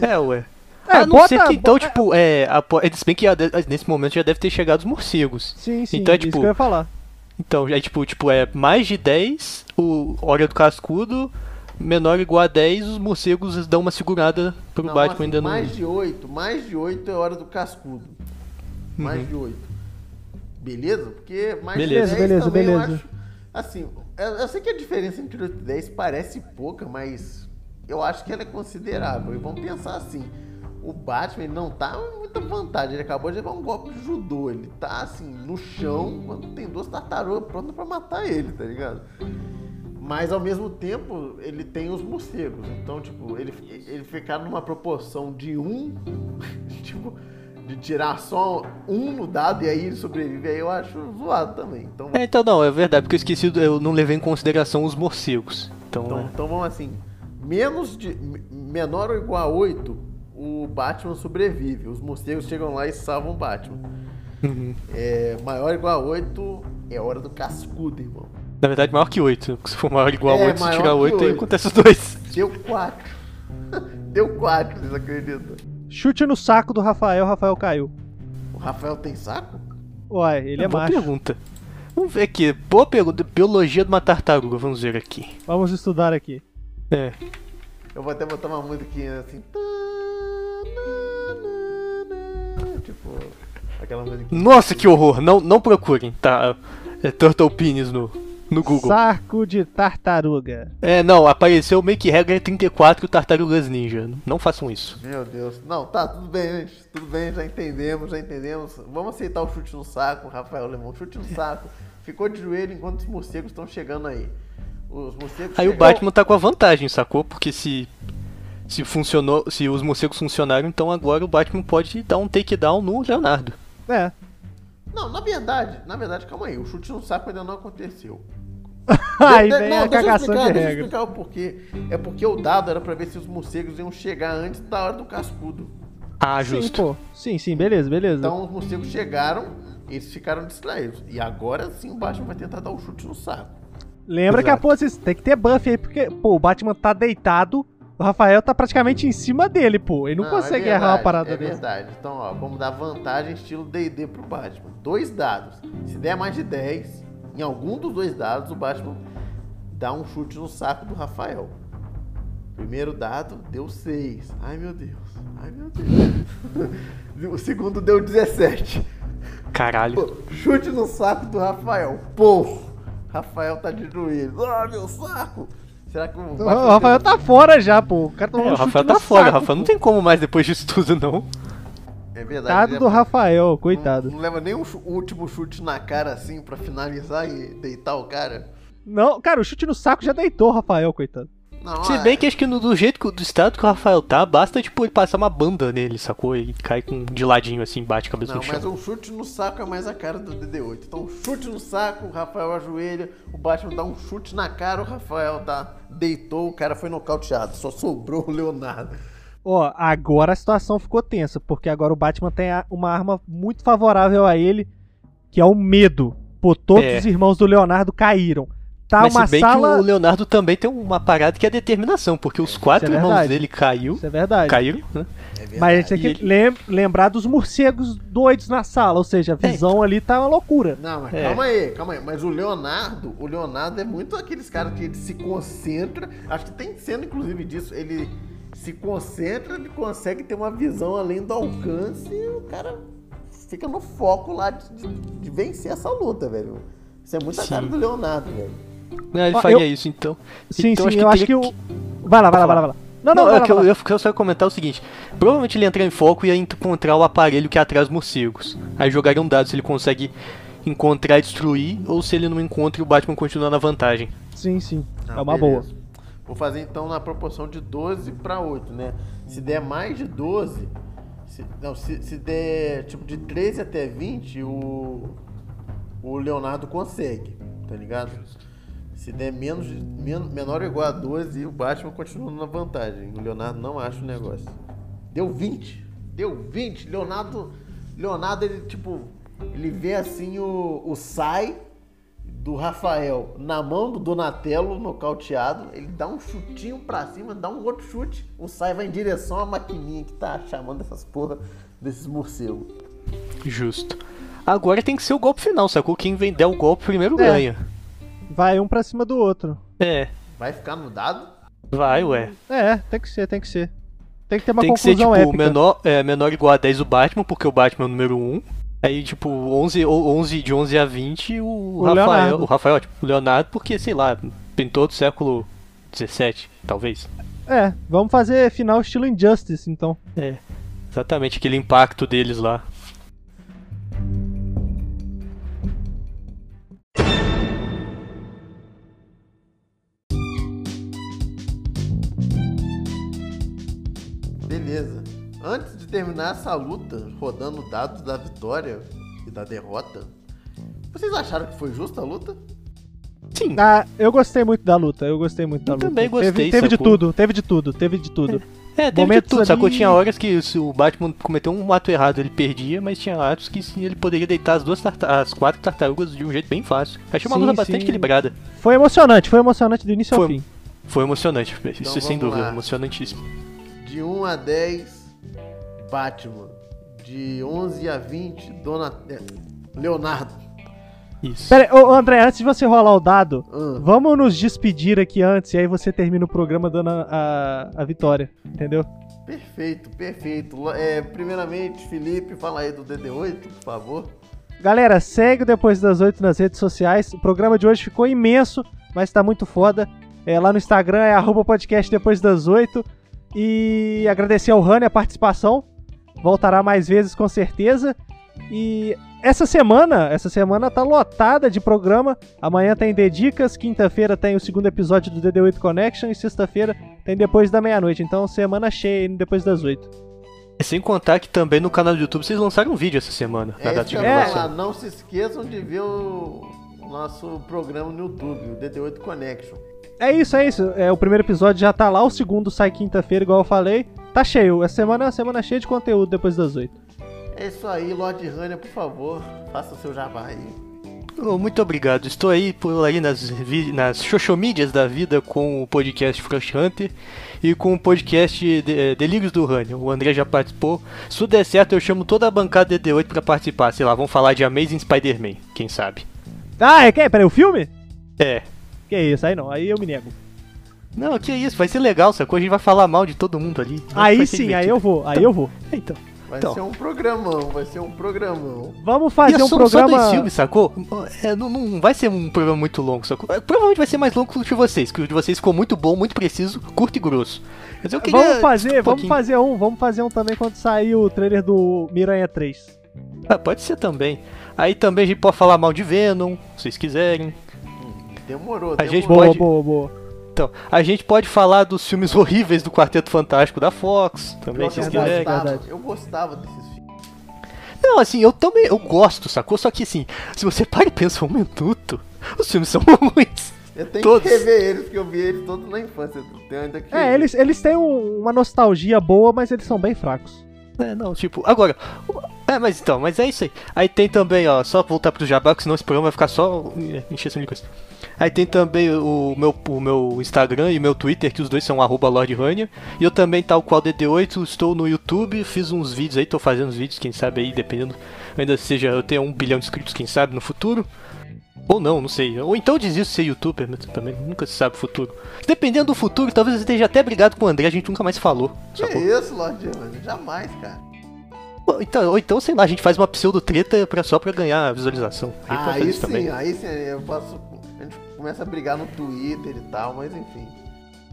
É, ué. É, a não bota- ser que então, bota- tipo, é. apo- é, Se bem que nesse momento já deve ter chegado os morcegos. Sim, sim. Então é isso tipo- que eu ia falar. Então, é tipo, tipo, é mais de 10, o hora do cascudo, menor ou igual a 10, os morcegos dão uma segurada pro Não, Batman assim, ainda não. Mais de 8, mais de 8 é hora do cascudo. Mais Uhum. de 8. Beleza? Porque mais Beleza, de 10 beleza, também eu beleza. acho. Assim, eu, eu sei que a diferença entre 8 e 10 parece pouca, mas eu acho que ela é considerável. E vamos pensar assim. O Batman ele não tá muita vantagem. Ele acabou de levar um golpe de judô. Ele tá assim, no chão, quando tem duas tartarugas prontas pra matar ele, tá ligado? Mas ao mesmo tempo, ele tem os morcegos. Então, tipo, ele, ele ficar numa proporção de um, tipo, de tirar só um no dado e aí ele sobrevive, aí eu acho zoado também. Então, É, então não, é verdade, porque eu esqueci, eu não levei em consideração os morcegos. Então, então, é. então vamos assim, menos de. menor ou igual a 8, o Batman sobrevive. Os morcegos chegam lá e salvam o Batman. Uhum. É, maior ou igual a 8 é hora do cascudo, irmão. Na verdade, maior que 8. Se for maior ou igual a É, 8, se maior tirar que 8, aí oito. acontece os dois. Deu 4. Deu 4, vocês acreditam? Chute no saco do Rafael, Rafael caiu. O Rafael tem saco? Uai, ele é, boa macho. pergunta. Vamos ver aqui. Boa pergunta. Biologia de uma tartaruga. Vamos ver aqui. Vamos estudar aqui. É. Eu vou até botar uma musiquinha assim. Tipo, aquela musiquinha. Nossa, que horror. Não, não procurem, tá? É Turtle Penis no, no Google. Saco de tartaruga. É, não. Apareceu Make Regra 34 Tartarugas Ninja. Não façam isso. Meu Deus. Não, tá, tudo bem, gente. Tudo bem, já entendemos, já entendemos. Vamos aceitar o chute no saco, Rafael Lemão. Chute no saco. Ficou de joelho enquanto os morcegos estão chegando aí. Os morcegos Aí o chegam- Batman tá com a vantagem, sacou? Porque se. Se funcionou. Se os morcegos funcionaram, então agora o Batman pode dar um takedown no Leonardo. É. Não, na verdade, na verdade, calma aí. O chute no saco ainda não aconteceu. Aí vem não, a cagação explicar, de deixa eu regra. explicar o porquê. É porque o dado era pra ver se os morcegos iam chegar antes da hora do cascudo. Ah, Sim, justo. pô. Sim, sim, beleza, beleza. Então os morcegos chegaram, eles ficaram distraídos. E agora sim o Batman vai tentar dar o chute no saco. Lembra que a Exato. posição tem que ter buff aí, porque, pô, o Batman tá deitado, o Rafael tá praticamente em cima dele, pô. Ele não, é consegue errar uma verdade, parada É dessa. verdade. Então, ó, vamos dar vantagem estilo D&D pro Batman. Dois dados. Se der mais de 10, em algum dos dois dados, o Batman dá um chute no saco do Rafael. Primeiro dado deu 6. Ai, meu Deus. Ai, meu Deus. o segundo deu 17. Caralho. Pô, chute no saco do Rafael. Pô, Rafael tá de joelho. Ah, meu saco. Será que o O Rafael tá fora já, pô. O cara É, tomou um o Rafael no tá fora, o saco, Rafael não pô. tem como mais depois disso tudo, não. É verdade. Coitado ele do é- Rafael, Não, coitado. não leva nem um último chute na cara assim pra finalizar e deitar o cara. Não, cara, o chute no saco já deitou o Rafael, coitado. Não, Se é- bem que acho que no, do jeito que, do estado que o Rafael tá, basta tipo ele passar uma banda nele, sacou? E cai com de ladinho assim, bate a cabeça Não, no mas chão. um chute no saco é mais a cara do DD8. Então, chute no saco, o Rafael ajoelha, o Batman dá um chute na cara, o Rafael tá, deitou, o cara foi nocauteado. Só sobrou o Leonardo. Ó, agora a situação ficou tensa, porque agora o Batman tem uma arma muito favorável a ele, que é o medo. Pô, todos É. os irmãos do Leonardo caíram. Tá Mas uma se bem sala. que o Leonardo também tem uma parada que é determinação, porque os quatro é irmãos verdade. dele caiu, Isso é verdade. caíram, né? É Mas a gente tem que lem- lembrar dos morcegos doidos na sala, ou seja, a É. visão ali tá uma loucura. Não, mas É. calma aí, calma aí. Mas o Leonardo, o Leonardo é muito aqueles caras que ele se concentra. Acho que tem cena, inclusive, disso. Ele se concentra, ele consegue ter uma visão além do alcance e o cara fica no foco lá de, de- de vencer essa luta, velho. Isso é muito a Sim. cara do Leonardo, velho. Não, ele Ó, faria eu- isso, então. Sim, então, sim, eu acho que o. Vai lá, vai lá, vai lá, vai lá. Não, não, Não, vai é lá, que eu, vai lá. eu, eu só ia comentar o seguinte: provavelmente ele ia entrar em foco e ia encontrar o aparelho que atrai os morcegos. Aí jogaria um dado se ele consegue encontrar e destruir, ou se ele não encontra e o Batman continua na vantagem. Sim, sim. Não, é uma beleza. boa. Vou fazer então na proporção de 12 para 8, né? Se der mais de 12, se, não, se, se der tipo de 13 até 20, o, o Leonardo consegue, tá ligado? Se der menos men, menor ou igual a 12, o Batman continua na vantagem. O Leonardo não acha o negócio. Deu 20. Deu 20. Leonardo, Leonardo ele tipo, ele vê assim o, o sai do Rafael na mão do Donatello nocauteado, ele dá um chutinho pra cima, dá um outro chute, o Sai vai em direção à maquininha que tá chamando essas porra desses morcegos. Justo. Agora tem que ser o golpe final, sacou? Quem vender o golpe primeiro É. ganha. Vai um pra cima do outro. É, Vai ficar no dado? vai, ué. É, tem que ser, tem que ser. Tem que ter uma tem que ser conclusão tipo épica. menor, é, menor ou igual a 10 o Batman, porque o Batman é o número 1. Aí, tipo, 11, ou 11 de 11 a 20 o, O Rafael. Leonardo. O Rafael, tipo, o Leonardo, porque, sei lá, pintou do século 17, talvez. É, vamos fazer final estilo Injustice, então. É, exatamente, aquele impacto deles lá. Antes de terminar essa luta, rodando dados da vitória e da derrota, vocês acharam que foi justa a luta? Sim, Ah, eu gostei muito da luta, eu gostei muito da Eu luta. também gostei, Teve, teve de sacou? tudo, teve de tudo, teve de tudo. É, teve de Momentos tudo, sacou? ali- Tinha horas que se o Batman cometeu um ato errado ele perdia, mas tinha atos que sim, ele poderia deitar as duas tarta- as quatro tartarugas de um jeito bem fácil. Achei uma Sim, luta bastante sim. equilibrada. Foi emocionante, foi emocionante do início ao Foi. fim. Foi emocionante, isso Então sem dúvida, lá. emocionantíssimo. De 1 a 10, Batman. De 11 a 20, Dona... é, Leonardo. Isso. Pera ô André, antes de você rolar o dado, Ah, vamos nos despedir aqui antes e aí você termina o programa dando a, a, a vitória, entendeu? perfeito, perfeito. É, primeiramente, Felipe, fala aí do DD8, por favor. Galera, segue o Depois das Oito nas redes sociais. O programa de hoje ficou imenso, mas tá muito foda. É, lá no Instagram é arroba podcast Depois das Oito. E agradecer ao Rani a participação. Voltará mais vezes com certeza. E essa semana, essa semana tá lotada de programa. Amanhã tem Dedicas, quinta-feira tem o segundo episódio do DD8 Connection e sexta-feira tem depois da meia-noite. Então semana cheia depois das oito. Sem contar que também no canal do YouTube vocês lançaram um vídeo essa semana, na É data isso de É. Não se esqueçam de ver o o nosso programa no YouTube, o DD8 Connection. É isso, é isso. É, o primeiro episódio já tá lá, o segundo sai quinta-feira, igual eu falei. Tá cheio. Essa semana é uma semana cheia de conteúdo depois das oito. É isso aí, Lord Rania, por favor, faça o seu jabá aí. Muito obrigado. Estou aí por aí nas, nas xoxomídias da vida com o podcast Frost Hunter e com o podcast de- Delírios do Rania. O André já participou. Se tudo der certo, eu chamo toda a bancada DD8 pra participar. Sei lá, vamos falar de Amazing Spider-Man, quem sabe. Ah, é que? Peraí, o filme? É. Que isso, aí não, aí eu me nego. Não, que isso, vai ser legal, sacou? A gente vai falar mal de todo mundo ali. Aí sim, aí eu vou, aí eu vou. Então. Vai Então. ser um programão, vai ser um programão. Vamos fazer é um só, programa. só dois filmes, sacou? É, não, não vai ser um programa muito longo, sacou? É, Provavelmente vai ser mais longo que o de vocês, que o de vocês ficou muito bom, muito preciso, curto e grosso. Mas eu queria Vamos fazer, um vamos fazer um, vamos fazer um também quando sair o trailer do Miranha 3. Ah, pode ser também. Aí também a gente pode falar mal de Venom, se vocês quiserem. Demorou, A gente demorou. Boa, Pode- boa, boa. Então, a gente pode falar dos filmes horríveis do Quarteto Fantástico da Fox, também, se eu, gostava, verdade. eu gostava desses filmes. Não, assim, eu também, eu gosto, sacou? Só que assim, se você para e pensa um minuto, os filmes são ruins. Eu tenho Todos. que rever eles, porque eu vi eles todos na infância. Eu tenho ainda que É, eles, eles têm um- uma nostalgia boa, mas eles são bem fracos. É, não, tipo, agora. É, mas então, mas é isso aí. Aí tem também, ó, só voltar pro Jabá, que senão esse programa vai ficar só é, encheção de coisa. Aí tem também o meu, o meu Instagram e o meu Twitter, que os dois são arroba. E eu também, tal qual DD8, estou no YouTube, fiz uns vídeos aí, tô fazendo uns vídeos, quem sabe aí, dependendo, ainda seja eu tenho um bilhão de inscritos, quem sabe, no futuro. Ou não, não sei. Ou então desisto de ser youtuber, mas também nunca se sabe o futuro. Dependendo do futuro, talvez eu esteja até brigado com o André, a gente nunca mais falou. Que sacou? isso, Lord Rania? Jamais, cara. Ou então, ou então, sei lá, a gente faz uma pseudo treta pra, só pra ganhar visualização. A gente pode fazer Aí isso sim, também. aí sim, eu posso. Começa a brigar no Twitter e tal, mas enfim.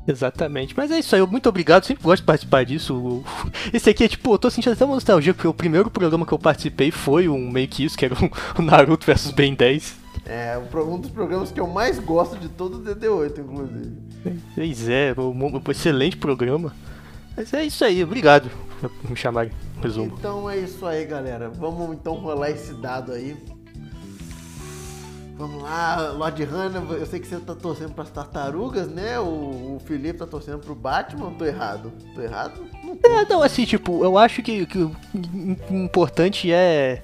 Exatamente. Mas é isso aí, eu muito obrigado, sempre gosto de participar disso. Esse aqui é tipo, eu tô sentindo até uma nostalgia, porque o primeiro programa que eu participei foi um meio que isso, que era o Naruto vs Ben 10. É um dos programas que eu mais gosto de todo o DD8, inclusive. Pois é, um, um excelente programa. Mas é isso aí, obrigado por me chamarem. Resumo. Então é isso aí, galera. Vamos então rolar esse dado aí. Vamos lá, Lord Hanna, eu sei que você tá torcendo pras tartarugas, né? O, o Felipe tá torcendo pro Batman, tô errado? Tô errado? Não tô. É, não, assim, tipo, eu acho que, que o importante é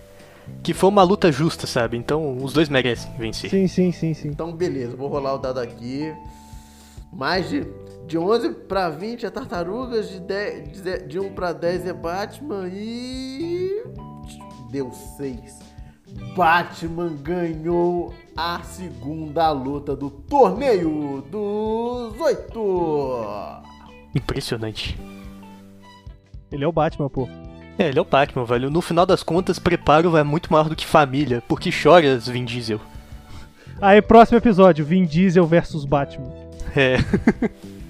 que foi uma luta justa, sabe? Então os dois merecem vencer. Sim, sim, sim, sim. Então beleza, vou rolar o dado aqui. Mais de, de 11 pra 20 é tartarugas, de, 10, de, de 1 pra 10 é Batman e. Deu 6. Batman ganhou a segunda luta do torneio dos oito. Impressionante. Ele é o Batman, pô. É, ele é o Batman, velho. No final das contas, preparo é muito maior do que família, porque choras, Vin Diesel. Aí, próximo episódio: Vin Diesel versus Batman. É.